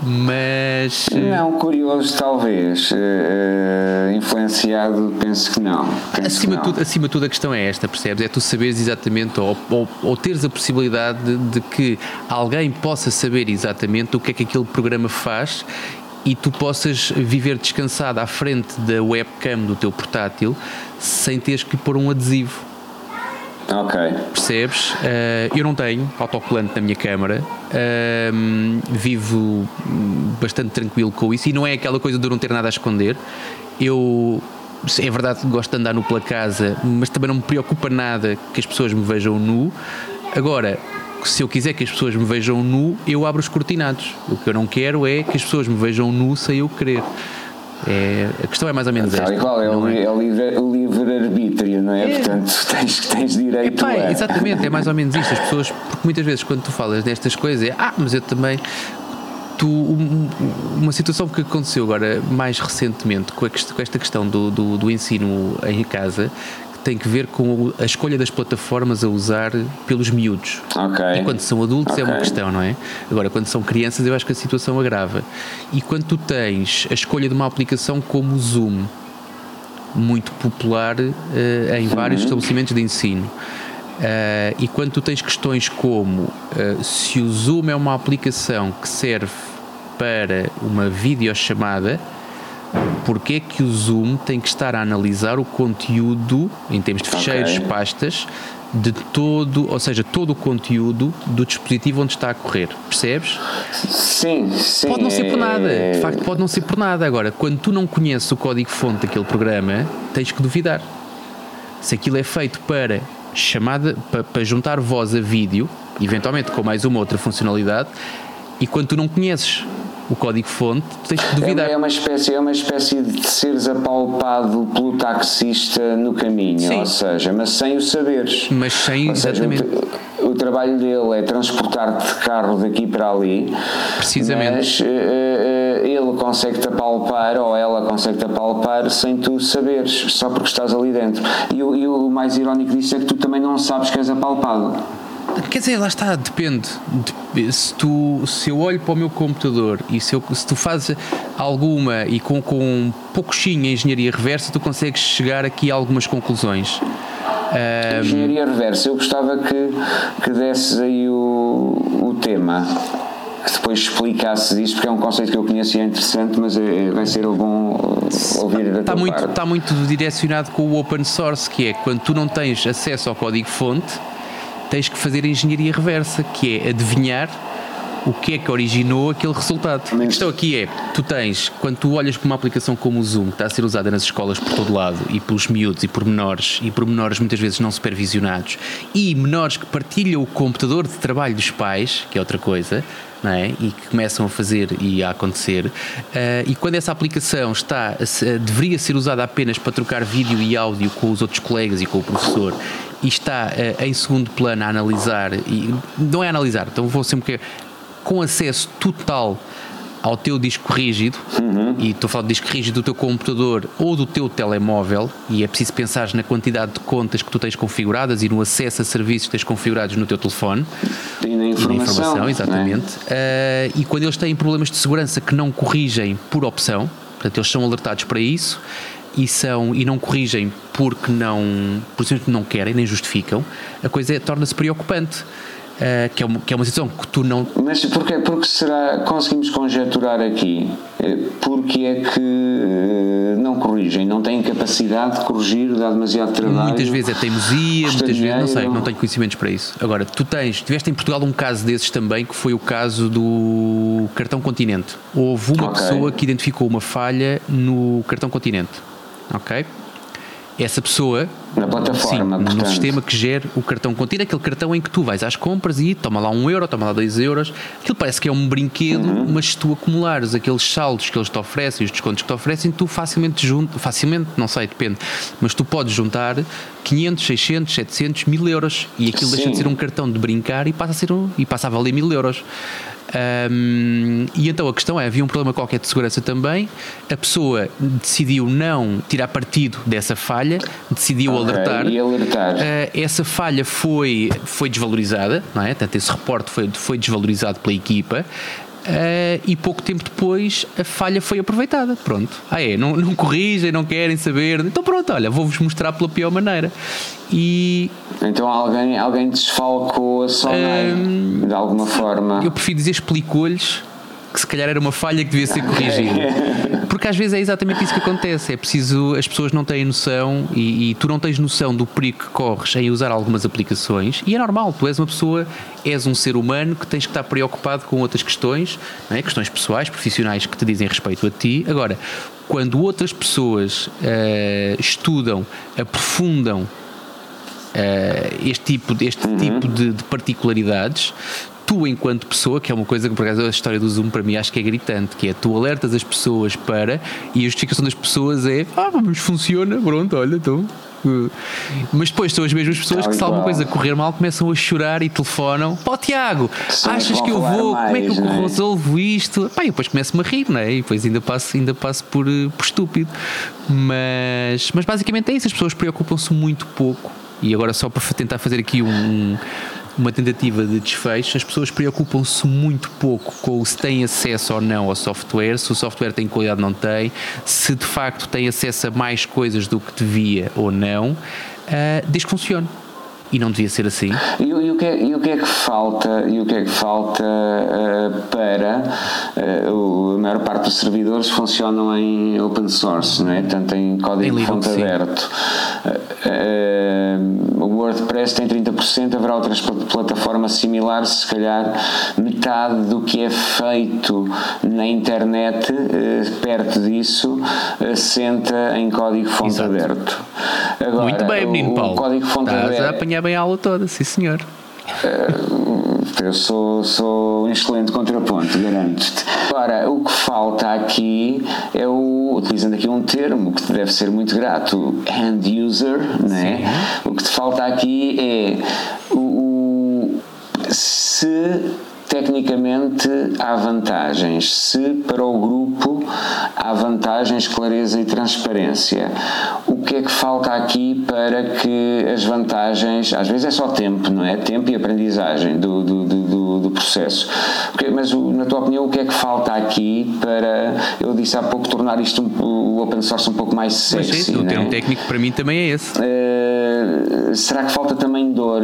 mas. Não, curioso talvez. Uh, influenciado, penso que não. Penso acima, que não. Tudo, acima de tudo, a questão é esta, percebes? É tu saberes exatamente, ou, ou, ou teres a possibilidade de, de que alguém possa saber exatamente o que é que aquele programa faz e tu possas viver descansado à frente da webcam do teu portátil sem teres que pôr um adesivo Ok. Percebes? Uh, eu não tenho autocolante na minha câmara, uh, vivo bastante tranquilo com isso e não é aquela coisa de não ter nada a esconder. Eu é verdade que gosto de andar nu pela casa, mas também não me preocupa nada que as pessoas me vejam nu. Agora, se eu quiser que as pessoas me vejam nu, eu abro os cortinados. O que eu não quero é que as pessoas me vejam nu sem eu querer. É, a questão é mais ou menos esta. Igual, é, o, é? é o livre, o livre arbítrio, não é? é. Portanto, tens, tens direito Epá, a. Exatamente, é mais ou menos isto. As pessoas, porque muitas vezes quando tu falas destas coisas, é ah, mas eu também. Tu, uma situação que aconteceu agora mais recentemente com, esta questão do, do, do ensino em casa tem que ver com a escolha das plataformas a usar pelos miúdos. Okay. E quando são adultos okay. é uma questão, não é? Agora, quando são crianças, eu acho que a situação agrava. E quando tu tens a escolha de uma aplicação como o Zoom, muito popular uh, em vários uhum. estabelecimentos de ensino. Uh, e quando tu tens questões como uh, se o Zoom é uma aplicação que serve para uma videochamada, porque é que o Zoom tem que estar a analisar o conteúdo, em termos de ficheiros, okay. pastas, de todo, ou seja, todo o conteúdo do dispositivo onde está a correr, percebes? Sim, sim. Pode não ser por nada, de facto, pode não ser por nada. Agora, quando tu não conheces o código-fonte daquele programa, tens que duvidar. Se aquilo é feito para chamada, para, para juntar voz a vídeo, eventualmente com mais uma outra funcionalidade, e quando tu não conheces o código-fonte, tens que duvidar. É uma, espécie, é uma espécie de seres apalpado pelo taxista no caminho, Sim. ou seja, mas sem o saberes. Mas sem, ou exatamente. Seja, o, o, trabalho dele é transportar-te de carro daqui para ali. Precisamente. Mas uh, uh, ele consegue-te apalpar ou ela consegue-te apalpar sem tu saberes, só porque estás ali dentro. E, e o mais irónico disso é que tu também não sabes que és apalpado. Quer dizer, lá está, depende. Se, tu, se eu olho para o meu computador e se, eu, se tu fazes alguma e com, com um pouquinho em engenharia reversa, tu consegues chegar aqui a algumas conclusões. Um... Engenharia reversa, eu gostava que, que desses aí o, o tema que depois explicasses isso, porque é um conceito que eu conheço e é interessante, mas é, vai ser bom ouvir da está muito, parte. Está muito direcionado com o open source, que é quando tu não tens acesso ao código-fonte, tens que fazer a engenharia reversa, que é adivinhar o que é que originou aquele resultado. A questão aqui é, tu tens, quando tu olhas para uma aplicação como o Zoom, que está a ser usada nas escolas por todo lado, e pelos miúdos, e por menores, e por menores muitas vezes não supervisionados, e menores que partilham o computador de trabalho dos pais, que é outra coisa, é? e que começam a fazer e a acontecer. Uh, e quando essa aplicação está, deveria ser usada apenas para trocar vídeo e áudio com os outros colegas e com o professor, e está uh, em segundo plano a analisar, e não é analisar, então vou sempre que com acesso total ao teu disco rígido, uhum. e estou a falar de disco rígido do teu computador ou do teu telemóvel, e é preciso pensar na quantidade de contas que tu tens configuradas e no acesso a serviços que tens configurados no teu telefone. E na informação. E na informação é? exatamente. É? Uh, e quando eles têm problemas de segurança que não corrigem por opção, portanto, eles são alertados para isso. E, são, e não corrigem porque não, por não querem nem justificam, a coisa é, torna-se preocupante. Uh, que, é uma, que é uma situação que tu não. Mas porquê? Porque será. Conseguimos conjecturar aqui eh, porque é que eh, não corrigem, não têm capacidade de corrigir, dá demasiado trabalho. Muitas vezes é teimosia, muitas vezes, não sei, não tenho conhecimentos para isso. Agora, tu tens, tiveste em Portugal um caso desses também, que foi o caso do cartão Continente. Houve uma okay. pessoa que identificou uma falha no cartão Continente. Ok? essa pessoa na plataforma, sim, no sistema que gera o cartão contínuo, aquele cartão em que tu vais às compras e toma lá um euro, toma lá dois euros. Aquilo parece que é um brinquedo, uhum. mas se tu acumulares aqueles saldos que eles te oferecem, os descontos que te oferecem, tu facilmente junto, facilmente, não sei, depende, mas tu podes juntar 500, 600, 700, 1000 euros e aquilo sim. deixa de ser um cartão de brincar e passa a ser um, e passa a valer 1000 euros. Um, e então a questão é: havia um problema qualquer de segurança também, a pessoa decidiu não tirar partido dessa falha, decidiu okay, alertar. E alertar. Uh, essa falha foi, foi desvalorizada, não é? Portanto, esse reporte foi, foi desvalorizado pela equipa. Uh, e pouco tempo depois a falha foi aproveitada. Pronto. Ah, é? Não, não corrigem, não querem saber. Então, pronto, olha, vou-vos mostrar pela pior maneira. E. Então, alguém, alguém desfalcou a Sonai um, de alguma forma. Eu prefiro dizer explicou-lhes que se calhar era uma falha que devia ser corrigida. Porque às vezes é exatamente isso que acontece. É preciso, as pessoas não têm noção e, e, tu não tens noção do perigo que corres em usar algumas aplicações. E é normal, tu és uma pessoa, és um ser humano que tens que estar preocupado com outras questões, é? questões pessoais, profissionais que te dizem respeito a ti. Agora, quando outras pessoas uh, estudam, aprofundam Uh, este tipo, este uhum. tipo de, de, particularidades, tu, enquanto pessoa, que é uma coisa que por acaso a história do Zoom para mim acho que é gritante, que é tu alertas as pessoas para e a justificação das pessoas é ah, mas funciona, pronto, olha, então. Mas depois são as mesmas pessoas que, se alguma coisa correr mal, começam a chorar e telefonam: Pó, Tiago, achas que eu vou? Como é que eu é? resolvo isto? Pá, e depois começo-me a rir, não é? E depois ainda passo, ainda passo por, por estúpido. Mas, mas basicamente é isso: as pessoas preocupam-se muito pouco. E agora, só para tentar fazer aqui um, uma tentativa de desfecho, as pessoas preocupam-se muito pouco com se têm acesso ou não ao software, se o software tem qualidade ou não tem, se de facto tem acesso a mais coisas do que devia ou não, uh, desde que funcione e não devia ser assim. E, e, o, que é, e o que é que falta, e o que é que falta uh, para uh, a maior parte dos servidores funcionam em open source, não é? Tanto em código fonte aberto. Uh, o WordPress tem 30%, haverá outras plataformas similares, se calhar metade do que é feito na internet, perto disso, senta em código fonte Exato. aberto. Agora, Muito bem, menino Paulo. O código fonte Estás aberto. Bem a aula toda, sim senhor. Eu sou, sou um excelente contraponto, garanto-te. Agora, o que falta aqui é o, utilizando aqui um termo que te deve ser muito grato, end user, né? o que te falta aqui é o, o se tecnicamente há vantagens. Se para o grupo há vantagens, clareza e transparência, o que é que falta aqui para que as vantagens, às vezes é só tempo, não é? Tempo e aprendizagem do, do, do, do processo. Mas na tua opinião, o que é que falta aqui para, eu disse há pouco, tornar isto o open source um pouco mais sexy? Mas, sim, o termo é? técnico para mim também é esse. Uh, será que falta também dor?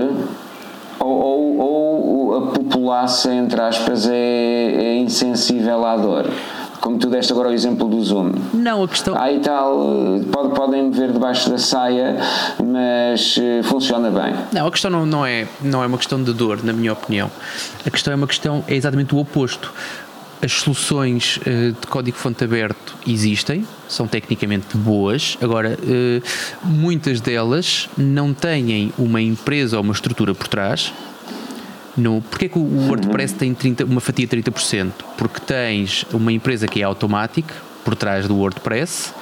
Ou, ou, ou a população, entre aspas, é, é insensível à dor como tu deste agora o exemplo do Zoom. Não, a questão. Aí tal, pode, podem me ver debaixo da saia, mas uh, funciona bem. Não, a questão não, não, é, não é uma questão de dor, na minha opinião. A questão é uma questão, é exatamente o oposto as soluções uh, de código-fonte aberto existem, são tecnicamente boas, agora, uh, muitas delas não têm uma empresa ou uma estrutura por trás. No, porque é que o. WordPress tem 30, uma fatia de 30%? Porque tens uma empresa que é Automatic, por trás do WordPress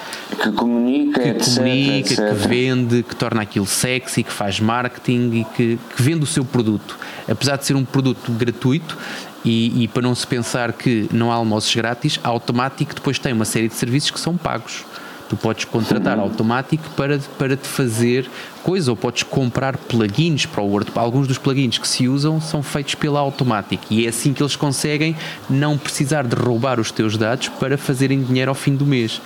que comunica, que, etc, comunica, etc. que vende, que torna aquilo sexy, que faz marketing e que, que, vende o seu produto. Apesar de ser um produto gratuito, E, e para não se pensar que não há almoços grátis, a Automatic depois tem uma série de serviços que são pagos. Tu podes contratar Automatic para, para te fazer coisa, ou podes comprar plugins para o Word. Alguns dos plugins que se usam são feitos pela Automatic e é assim que eles conseguem não precisar de roubar os teus dados para fazerem dinheiro ao fim do mês.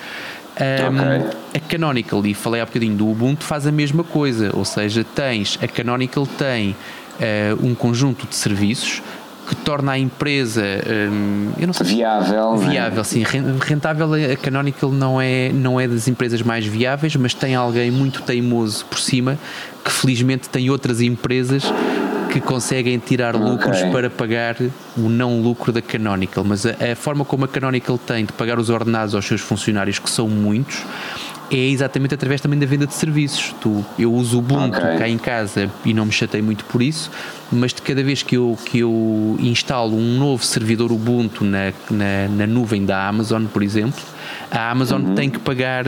Um, okay. A Canonical, e falei há bocadinho do Ubuntu, faz a mesma coisa, ou seja, tens a Canonical tem uh, um conjunto de serviços que torna a empresa um, eu não sei, viável. É? Viável, sim. Rentável, a Canonical não é, não é das empresas mais viáveis, mas tem alguém muito teimoso por cima que felizmente tem outras empresas que conseguem tirar lucros okay. para pagar o não lucro da Canonical. Mas a, a forma como a Canonical tem de pagar os ordenados aos seus funcionários, que são muitos, é exatamente através também da venda de serviços. Tu, eu uso o Ubuntu okay. cá em casa e não me chatei muito por isso, mas de cada vez que eu, que eu instalo um novo servidor Ubuntu na, na, na nuvem da Amazon, por exemplo, a Amazon uhum. tem que pagar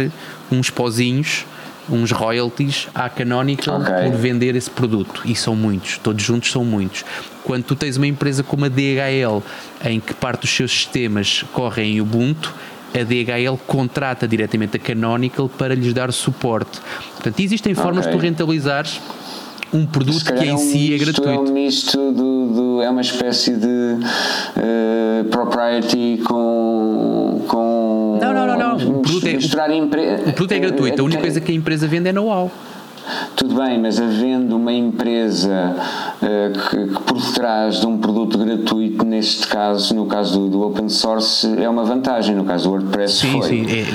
uns pozinhos uns royalties à Canonical okay. por vender esse produto e são muitos, todos juntos são muitos. Quando tu tens uma empresa como a DHL em que parte dos seus sistemas correm em Ubuntu, a DHL contrata diretamente a Canonical para lhes dar suporte. Portanto, existem formas okay. de tu rentabilizares um produto que em si é, um é gratuito. É um misto do, do, é uma espécie de uh, propriety com, com não, não, não, não. O produto, é, o, o produto é gratuito. A única coisa que a empresa vende é know-how. Tudo bem, mas havendo uma empresa uh, que, que, por detrás de um produto gratuito, neste caso, no caso do, do open source, é uma vantagem. No caso do WordPress, sim, foi. Sim, é,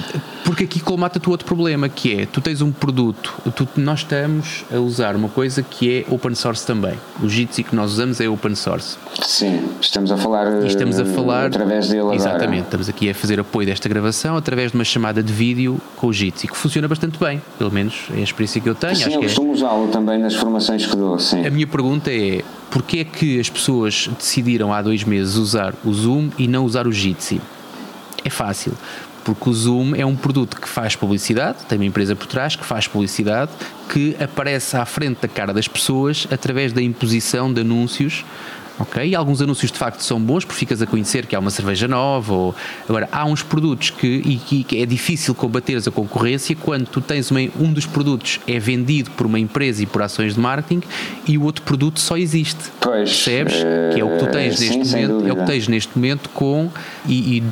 porque aqui colmata-te o outro problema, que é, tu tens um produto, tu, nós estamos a usar uma coisa que é open source também. O Jitsi que nós usamos é open source. Sim, estamos a falar, e estamos a falar através dele Exatamente, agora. estamos aqui a fazer apoio desta gravação através de uma chamada de vídeo com o Jitsi, que funciona bastante bem, pelo menos é a experiência que eu tenho. Sim, eu costumo é... usá-lo também nas formações que dou, sim. A minha pergunta é, porquê é que as pessoas decidiram há dois meses usar o Zoom e não usar o Jitsi? É fácil, porque o Zoom é um produto que faz publicidade, tem uma empresa por trás que faz publicidade, que aparece à frente da cara das pessoas através da imposição de anúncios ok? E alguns anúncios de facto são bons porque ficas a conhecer que há uma cerveja nova. Ou... Agora, há uns produtos que, e, que é difícil combateres a concorrência quando tu tens uma, um dos produtos é vendido por uma empresa e por ações de marketing e o outro produto só existe. Pois, percebes? que é o que tu tens sim, neste momento, é o que tens neste momento com e, e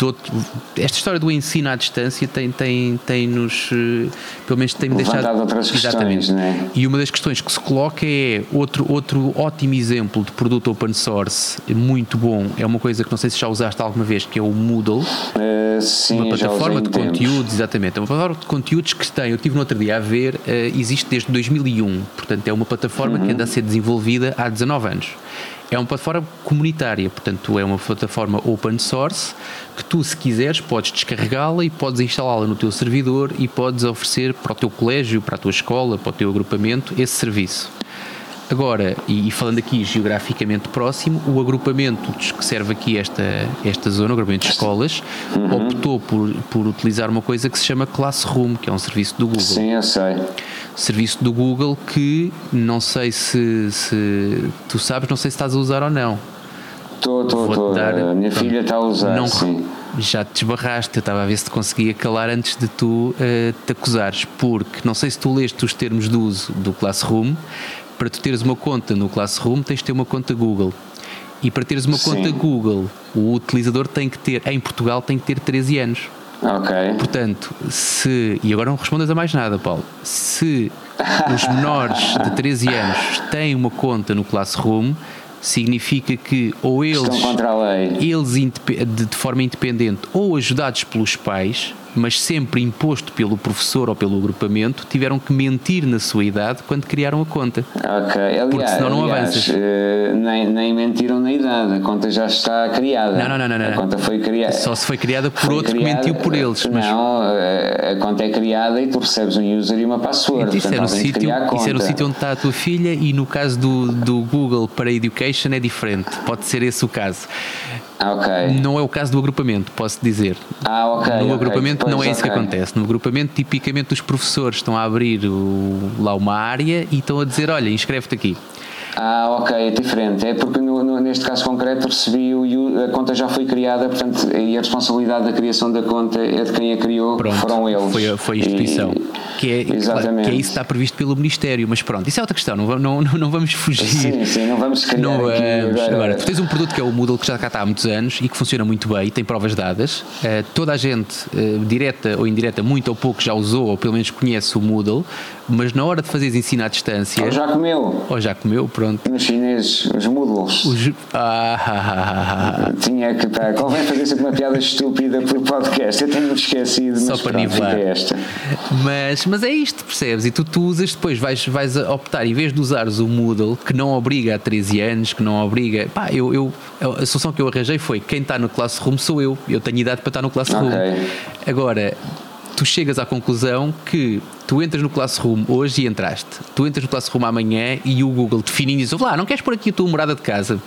esta história do ensino à distância tem, tem, tem nos eh, pelo menos tem-me deixado outras exatamente. Questões, né? E uma das questões que se coloca é outro, outro ótimo exemplo de produto open source source muito bom, é uma coisa que não sei se já usaste alguma vez, que é o Moodle. Uh, sim, uma plataforma de conteúdos, exatamente. É uma plataforma de conteúdos que tem, eu tive no outro dia a ver, uh, existe desde 2001, portanto é uma plataforma uhum. que anda a ser desenvolvida há 19 anos. É uma plataforma comunitária, portanto é uma plataforma open source que tu, se quiseres, podes descarregá-la e podes instalá-la no teu servidor e podes oferecer para o teu colégio, para a tua escola, para o teu agrupamento esse serviço. Agora, e, falando aqui geograficamente próximo, o agrupamento que serve aqui esta, esta zona, o agrupamento de escolas, uhum. optou por, por utilizar uma coisa que se chama Classroom, que é um serviço do Google. Sim, eu sei. Serviço do Google que não sei se, se tu sabes, não sei se estás a usar ou não. Estou, estou, estou. A minha pronto, filha está a usar, não, sim. Já te esbarraste, eu estava a ver se te conseguia calar antes de tu uh, te acusares, porque não sei se tu leste os termos de uso do Classroom, para tu teres uma conta no Classroom tens de ter uma conta Google. E para teres uma Sim. conta Google, o utilizador tem que ter, em Portugal, tem que ter 13 anos. Ok. Portanto, se. E agora não respondas a mais nada, Paulo. Se os [laughs] menores de 13 anos têm uma conta no Classroom, significa que ou eles. Estão contra a lei. Eles, de forma independente, ou ajudados pelos pais, mas sempre imposto pelo professor ou pelo agrupamento, tiveram que mentir na sua idade quando criaram a conta. Ok, aliás, porque senão não aliás, avanças. Uh, nem, nem mentiram na idade, a conta já está criada. Não, não, não. não, a conta foi criada. Só se foi criada por foi outro criada, que mentiu por eles. Mas... Não, eh, a conta é criada e tu recebes um user e uma password. Isso, é no sítio, isso é no sítio onde está a tua filha e no caso do, do Google para Education é diferente. Pode ser esse o caso. Ah, okay. Não é o caso do agrupamento, posso dizer. Ah, ok. No okay. agrupamento não é isso okay. que acontece. No agrupamento, tipicamente, os professores estão a abrir o, lá uma área e estão a dizer: Olha, inscreve-te aqui. Ah, ok, é diferente. É porque no, no, neste caso concreto recebi o, a conta já foi criada, portanto, e a responsabilidade da criação da conta é de quem a criou, Pronto, foram eles. Foi a, foi a instituição. E, que, é, exatamente. que é isso que está previsto pelo Ministério, mas pronto, isso é outra questão, não, não, não vamos fugir. Sim, sim, não vamos criar não, aqui agora. agora. Tu tens um produto que é o Moodle que já cá está há muitos anos e que funciona muito bem, tem provas dadas. Uh, toda a gente, uh, direta ou indireta, muito ou pouco, já usou ou pelo menos conhece o Moodle, mas na hora de fazeres ensino à distância. Ou já comeu. Ou já comeu, pronto. Nos chineses, os Moodles. Os, ah, Tinha que estar. Convém fazer sempre uma piada estúpida por podcast. Eu tenho-me esquecido, Só mas para pronto, fica esta. Mas, mas é isto, percebes? E tu, tu usas depois, vais, vais optar, em vez de usares o Moodle, que não obriga a 13 anos, que não obriga. Pá, eu, eu, a solução que eu arranjei foi: quem está no Classroom sou eu. Eu tenho idade para estar no Classroom. Ok. Agora, tu chegas à conclusão que tu entras no Classroom hoje e entraste. Tu entras no Classroom amanhã e o Google e diz: lá, não queres pôr aqui a tua morada de casa?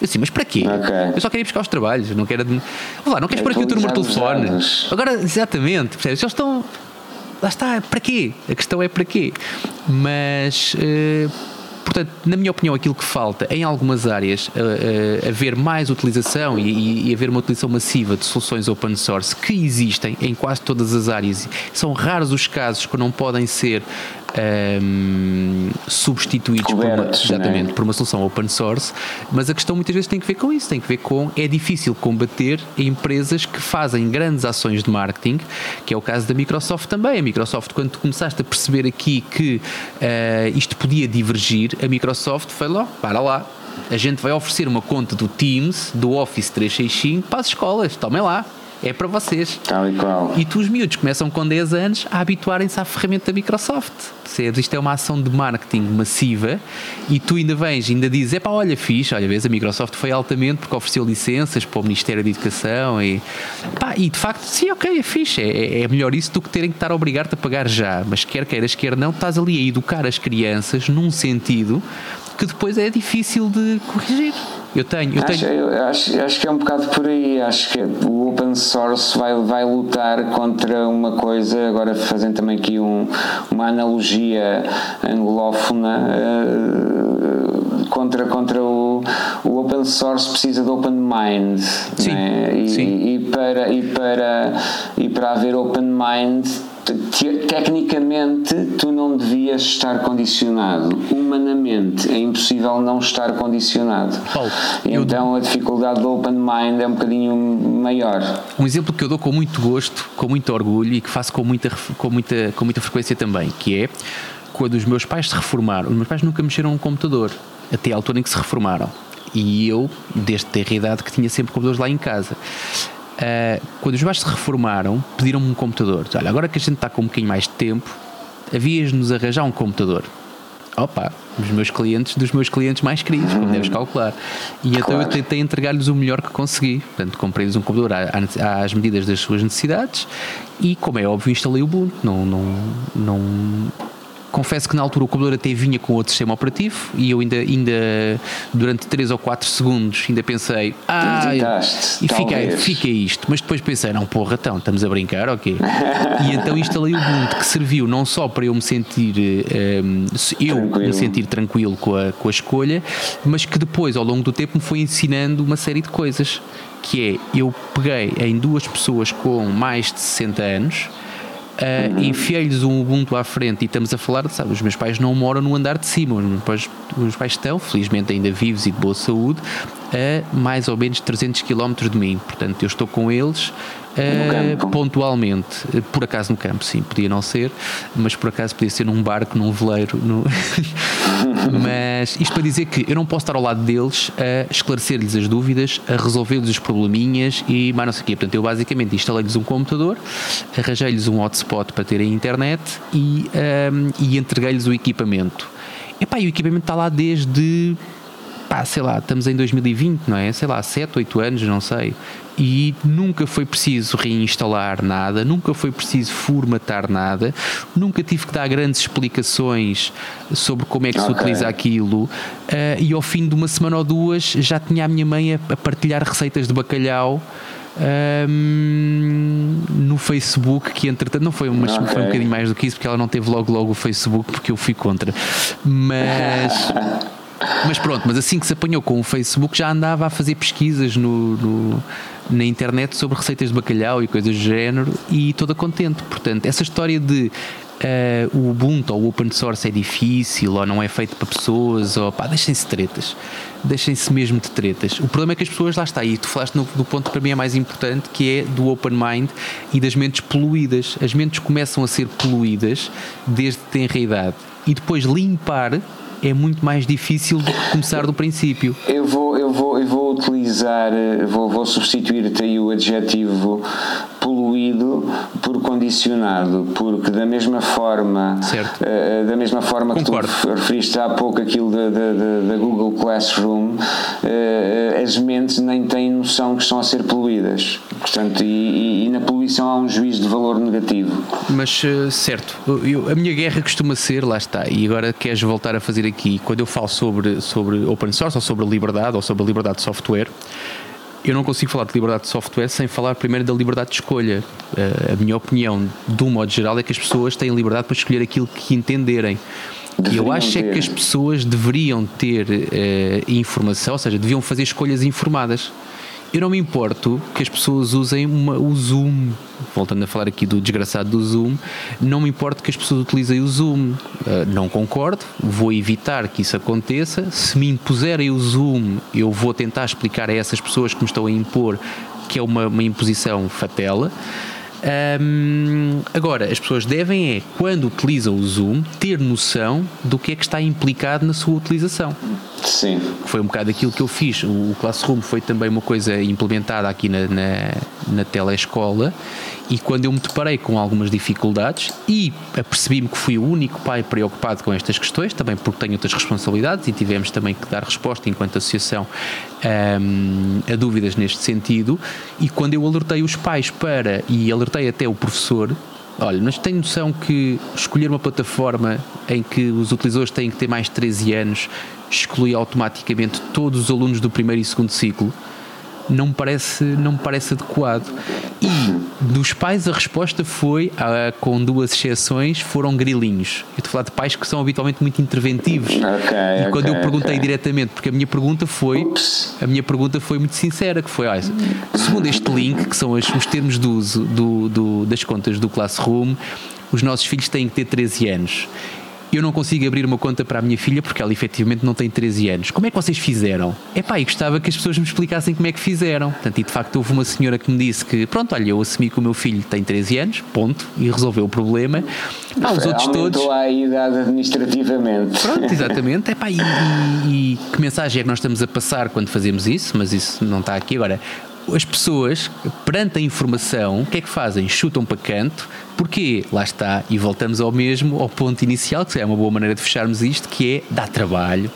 Eu assim, mas para quê? Ok. Eu só queria ir buscar os trabalhos, não quero. Lá, não queres pôr aqui o teu número de telefone? Agora, exatamente, percebes? Eles estão. Lá está, para quê? A questão é para quê? Mas. eh, Portanto, na minha opinião, aquilo que falta em algumas áreas eh, eh, haver mais utilização e, e- e haver uma utilização massiva de soluções open source que existem em quase todas as áreas. São raros os casos que não podem ser ehm, substituídos por uma, Cobertos, não é? exatamente, por uma solução open source, mas a questão muitas vezes tem que ver com isso, tem que ver com é difícil combater empresas que fazem grandes ações de marketing, que é o caso da Microsoft também. A Microsoft, quando tu começaste a perceber aqui que eh, isto podia divergir, a Microsoft foi lá, para lá. A gente vai oferecer uma conta do Teams, do Office 365 para as escolas, tomem lá. É para vocês. Tal e qual. E tu, os miúdos, começam com 10 anos a habituarem-se à ferramenta da Microsoft. Percebes? Isto é uma ação de marketing massiva e tu ainda vens, ainda dizes: é pá, olha, fixe, olha, vês, a Microsoft foi altamente porque ofereceu licenças para o Ministério da Educação e. Pá, e de facto, sim, ok, é fixe. É, é melhor isso do que terem que estar a obrigar-te a pagar já. Mas quer queiras, quer não, estás ali a educar as crianças num sentido que depois é difícil de corrigir. Eu tenho, eu Acho, tenho. eu acho, acho que é um bocado por aí. Acho que o open source vai, vai lutar contra uma coisa, agora fazendo também aqui um, uma analogia anglófona, eh, contra, contra o, o open source precisa de open mind. Sim, né? e, sim. e para, e, para, e para haver open mind. Te- Tecnicamente, tu não devias estar condicionado. Humanamente, é impossível não estar condicionado. Paulo, Então, a dificuldade do open mind é um bocadinho maior. Um exemplo que eu dou com muito gosto, com muito orgulho e que faço com muita, com muita, com muita frequência também, que é quando os meus pais se reformaram. Os meus pais nunca mexeram num computador, até à altura em que se reformaram. E eu, desde ter a idade, que tinha sempre computadores lá em casa. Ah, quando os meus se reformaram, pediram-me um computador. Olha, agora que a gente está com um bocadinho mais de tempo, havias-nos arranjar um computador. Opa, os meus clientes, dos meus clientes mais queridos, como deves calcular. E então eu Claro. tentei entregar-lhes o melhor que consegui. Portanto, comprei-lhes um computador às medidas das suas necessidades e, como é óbvio, instalei o Ubuntu. Não, não, não, confesso que na altura o computador até vinha com outro sistema operativo e eu ainda, ainda durante 3 ou 4 segundos ainda pensei, ah, e fiquei, fica isto, mas depois pensei, não, porra, então, estamos a brincar, ok. e então instalei o Ubuntu que serviu não só para eu me sentir, eh, se- eu Tranquilo. me sentir tranquilo com a, com a escolha, mas que depois, ao longo do tempo, me foi ensinando uma série de coisas. Que é, eu peguei em duas pessoas com mais de 60 anos, Uh, enfiei-lhes um Ubuntu à frente e estamos a falar, sabe, os meus pais não moram no andar de cima, os meus pais, os meus pais estão, felizmente ainda vivos e de boa saúde, a mais ou menos 300 km de mim, portanto eu estou com eles uh, pontualmente, por acaso no campo, sim, podia não ser, mas por acaso podia ser num barco, num veleiro, no- [laughs] mas isto para dizer que eu não posso estar ao lado deles a esclarecer-lhes as dúvidas, a resolver-lhes os probleminhas e mais não sei o quê. Portanto, eu basicamente instalei-lhes um computador, arranjei-lhes um hotspot para terem internet e, ahm, e entreguei-lhes o equipamento. Epá, e o equipamento está lá desde pá, sei lá, estamos em 2020, não é? Sei lá, 7, 8 anos, não sei. E nunca foi preciso reinstalar nada, nunca foi preciso formatar nada, nunca tive que dar grandes explicações sobre como é que se Ok. utiliza aquilo. ah, e ao fim de uma semana ou duas já tinha a minha mãe a, a partilhar receitas de bacalhau. ahm, no Facebook, que entretanto não foi, mas Ok. foi um bocadinho mais do que isso, porque ela não teve logo logo o Facebook, porque eu fui contra. Mas [laughs] Mas pronto, mas assim que se apanhou com o Facebook já andava a fazer pesquisas no, no na internet sobre receitas de bacalhau e coisas do género e toda contente. Portanto, essa história de uh, o Ubuntu ou o open source é difícil ou não é feito para pessoas, ou pá, deixem-se tretas. Deixem-se mesmo de tretas. O problema é que as pessoas, lá está, e tu falaste no, do ponto que para mim é mais importante, que é do open mind e das mentes poluídas. As mentes começam a ser poluídas desde que têm idade. E depois limpar é muito mais difícil do que começar do princípio. Eu vou, eu vou, eu vou utilizar, eh, vou, vou substituir-te aí o adjetivo poluído por condicionado, porque da mesma forma, uh, da mesma forma Concordo. que tu referiste há pouco aquilo da, da, da Google Classroom, uh, as mentes nem têm noção que estão a ser poluídas. Portanto, e, e, e na poluição há um juízo de valor negativo. Mas, certo, eu, a minha guerra costuma ser, lá está, e agora queres voltar a fazer aqui, quando eu falo sobre, sobre open source ou sobre a liberdade ou sobre a liberdade de software eu não consigo falar de liberdade de software sem falar primeiro da liberdade de escolha. Uh, a minha opinião, de um modo geral, é que as pessoas têm liberdade para escolher aquilo que entenderem. E eu acho é que as pessoas deveriam ter uh, informação, ou seja, deviam fazer escolhas informadas. Eu não me importo que as pessoas usem uma, o Zoom, voltando a falar aqui do desgraçado do Zoom, não me importo que as pessoas utilizem o Zoom. Uh, não concordo, vou evitar que isso aconteça. Se me impuserem o Zoom, eu vou tentar explicar a essas pessoas que me estão a impor que é uma, uma imposição fatela. Um, agora, as pessoas devem, é, quando utilizam o Zoom, ter noção do que é que está implicado na sua utilização. Sim. Foi um bocado aquilo que eu fiz. O Classroom foi também uma coisa implementada aqui na, na, na telescola e quando eu me deparei com algumas dificuldades e apercebi-me que fui o único pai preocupado com estas questões, também porque tenho outras responsabilidades e tivemos também que dar resposta enquanto associação um, a dúvidas neste sentido, e quando eu alertei os pais para, e alertei até o professor, Olha, mas tenho noção que escolher uma plataforma em que os utilizadores têm que ter mais de 13 anos exclui automaticamente todos os alunos do primeiro e segundo ciclo não me parece, não me parece adequado. E dos pais a resposta foi, ah, com duas exceções, foram grilinhos. Eu estou a falar de pais que são habitualmente muito interventivos. Okay, e quando okay, eu perguntei okay. diretamente, porque a minha pergunta foi, Ups. a minha pergunta foi muito sincera, que foi, ah, segundo este link, que são os, os termos de uso do, do, das contas do Classroom, os nossos filhos têm que ter 13 anos eu não consigo abrir uma conta para a minha filha porque ela efetivamente não tem 13 anos. Como é que vocês fizeram? É pá, e gostava que as pessoas me explicassem como é que fizeram. Portanto, e de facto houve uma senhora que me disse que, pronto, olha, eu assumi que o meu filho tem 13 anos, ponto, e resolveu o problema. Pá, os outros todos. a idade administrativamente. Pronto, [laughs] exatamente. É pá, e, e, e que mensagem é que nós estamos a passar quando fazemos isso? Mas isso não está aqui agora as pessoas, perante a informação, o que é que fazem? Chutam para canto, porque lá está, e voltamos ao mesmo, ao ponto inicial, que é uma boa maneira de fecharmos isto, que é dar trabalho.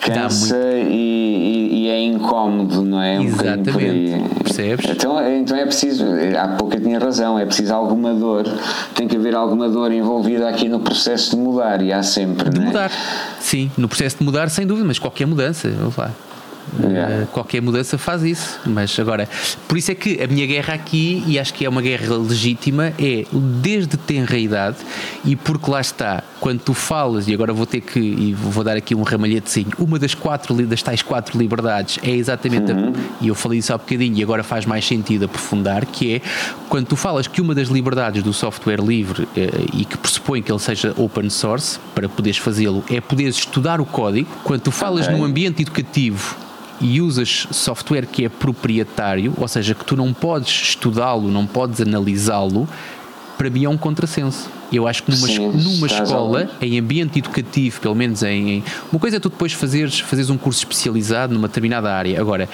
Cansa muito... e, e, é incómodo, não é? Um Exatamente. Percebes? Então, então é preciso, há pouco eu tinha razão, é preciso alguma dor, tem que haver alguma dor envolvida aqui no processo de mudar, e há sempre. De é? mudar, sim, no processo de mudar, sem dúvida, mas qualquer mudança, vamos lá. Yeah. Uh, qualquer mudança faz isso. Mas agora, por isso é que a minha guerra aqui, e acho que é uma guerra legítima, é desde tenra idade, e porque lá está, quando tu falas, e agora vou ter que, e vou dar aqui um ramalhetezinho, uma das quatro, das tais quatro liberdades é exatamente, uhum. a, e eu falei isso há bocadinho, e agora faz mais sentido aprofundar, que é quando tu falas que uma das liberdades do software livre, uh, e que pressupõe que ele seja open source, para poderes fazê-lo, é poderes estudar o código, quando tu falas okay. num ambiente educativo e usas software que é proprietário, ou seja, que tu não podes estudá-lo, não podes analisá-lo, para mim é um contrassenso. Eu acho que numa, Sim, numa escola, em ambiente educativo, pelo menos em, em, Uma coisa é tu depois fazeres, fazeres um curso especializado numa determinada área. Agora,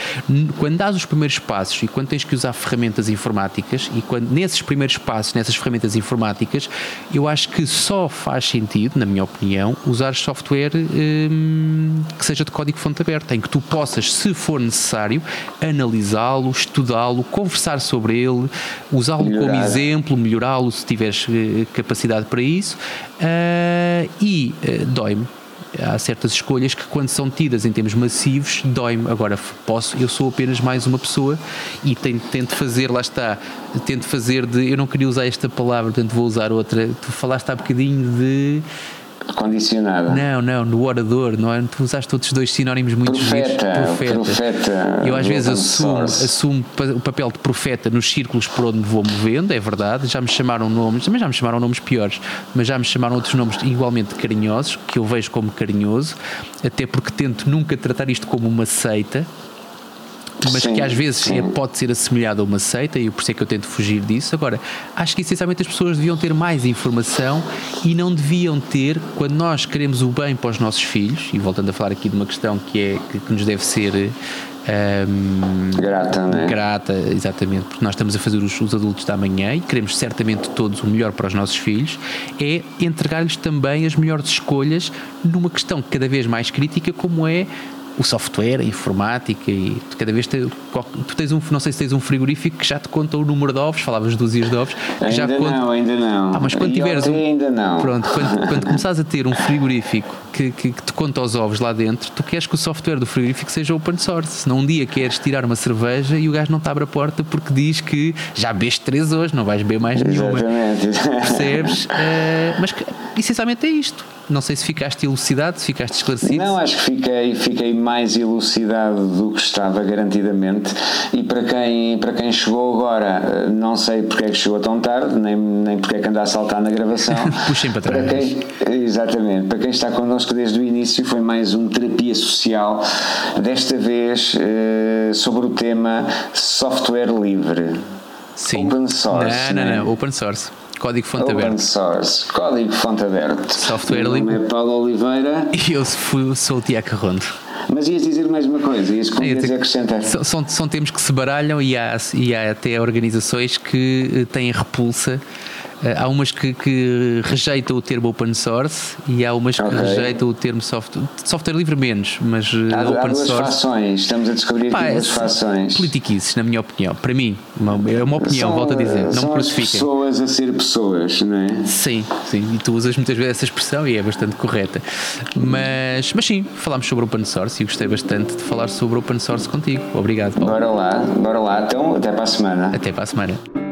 quando dás os primeiros passos e quando tens que usar ferramentas informáticas, e quando nesses primeiros passos, nessas ferramentas informáticas, eu acho que só faz sentido, na minha opinião, usar software hum, que seja de código-fonte aberto, em que tu possas, se for necessário, analisá-lo, estudá-lo, conversar sobre ele, usá-lo como exemplo, melhorá-lo se tiveres eh, capacidade capacidade para isso uh, e uh, dói-me. Há certas escolhas que, quando são tidas em termos massivos, dói-me. Agora, posso, eu sou apenas mais uma pessoa e tento, tento fazer, lá está, tento fazer de. Eu não queria usar esta palavra, portanto vou usar outra. Tu falaste há bocadinho de condicionada. Não, não, no orador, não é? Tu usaste outros dois sinónimos muito profeta, giros. Profeta. profeta. Eu às vezes assumo, assumo o papel de profeta nos círculos por onde me vou movendo, é verdade. Já me chamaram nomes, também já me chamaram nomes piores, mas já me chamaram outros nomes igualmente carinhosos, que eu vejo como carinhoso, até porque tento nunca tratar isto como uma seita, mas sim, que às vezes é, pode ser assemelhado a uma seita, e por isso é que eu tento fugir disso. Agora, acho que essencialmente as pessoas deviam ter mais informação e não deviam ter, quando nós queremos o bem para os nossos filhos, e voltando a falar aqui de uma questão que, é, que, que nos deve ser. Um, grata, né? grata, exatamente, porque nós estamos a fazer os, os, adultos da manhã e queremos certamente todos o melhor para os nossos filhos, é entregar-lhes também as melhores escolhas numa questão cada vez mais crítica, como é o software, a informática e cada vez te, tu tens um, não sei se tens um frigorífico que já te conta o número de ovos, falavas dos dias de ovos. ainda já não, conta, ainda não. Ah, mas quando tiveres um, ainda não. Pronto, quando, [laughs] quando começares a ter um frigorífico que, que, que, te conta os ovos lá dentro, tu queres que o software do frigorífico seja open source. Senão um dia queres tirar uma cerveja e o gajo não te abre a porta porque diz que já bebeste três hoje, não vais beber mais nenhuma. Exatamente. Percebes? Uh, mas que, essencialmente é isto não sei se ficaste elucidado, se ficaste esclarecido. Não, acho que fiquei, fiquei mais elucidado do que estava garantidamente. E para quem, para quem chegou agora, não sei porque é que chegou tão tarde, nem, nem porque é que anda a saltar na gravação. [laughs] Puxem para trás. Para quem, exatamente. Para quem está connosco desde o início, foi mais um terapia social, desta vez eh, sobre o tema software livre. Sim. Open source. Não, não, não, open source. Código fonte Open aberto. source, código fonte aberto. Software Meu nome é Paulo Oliveira. [laughs] E eu fui, sou o Tiago Rondo. Mas ias dizer mais uma coisa, ias, ias acrescentar. São, são, são termos que se baralham e há, e há até organizações que eh, têm repulsa há umas que, que, rejeitam o termo open source e há umas okay. que rejeitam o termo software, software livre menos, mas eh, há, open há duas source. fações, estamos a descobrir Pá, duas fações. Politiquices, na minha opinião. Para mim, é uma opinião, são, volto a dizer. Não são me crucifiquem. pessoas a ser pessoas, não é? Sim, sim. E tu usas muitas vezes essa expressão e é bastante correta. Mas, mas sim, falámos sobre open source e gostei bastante de falar sobre open source contigo. Obrigado, Paulo. Bora lá, bora lá. Então, até para a semana. Até para a semana.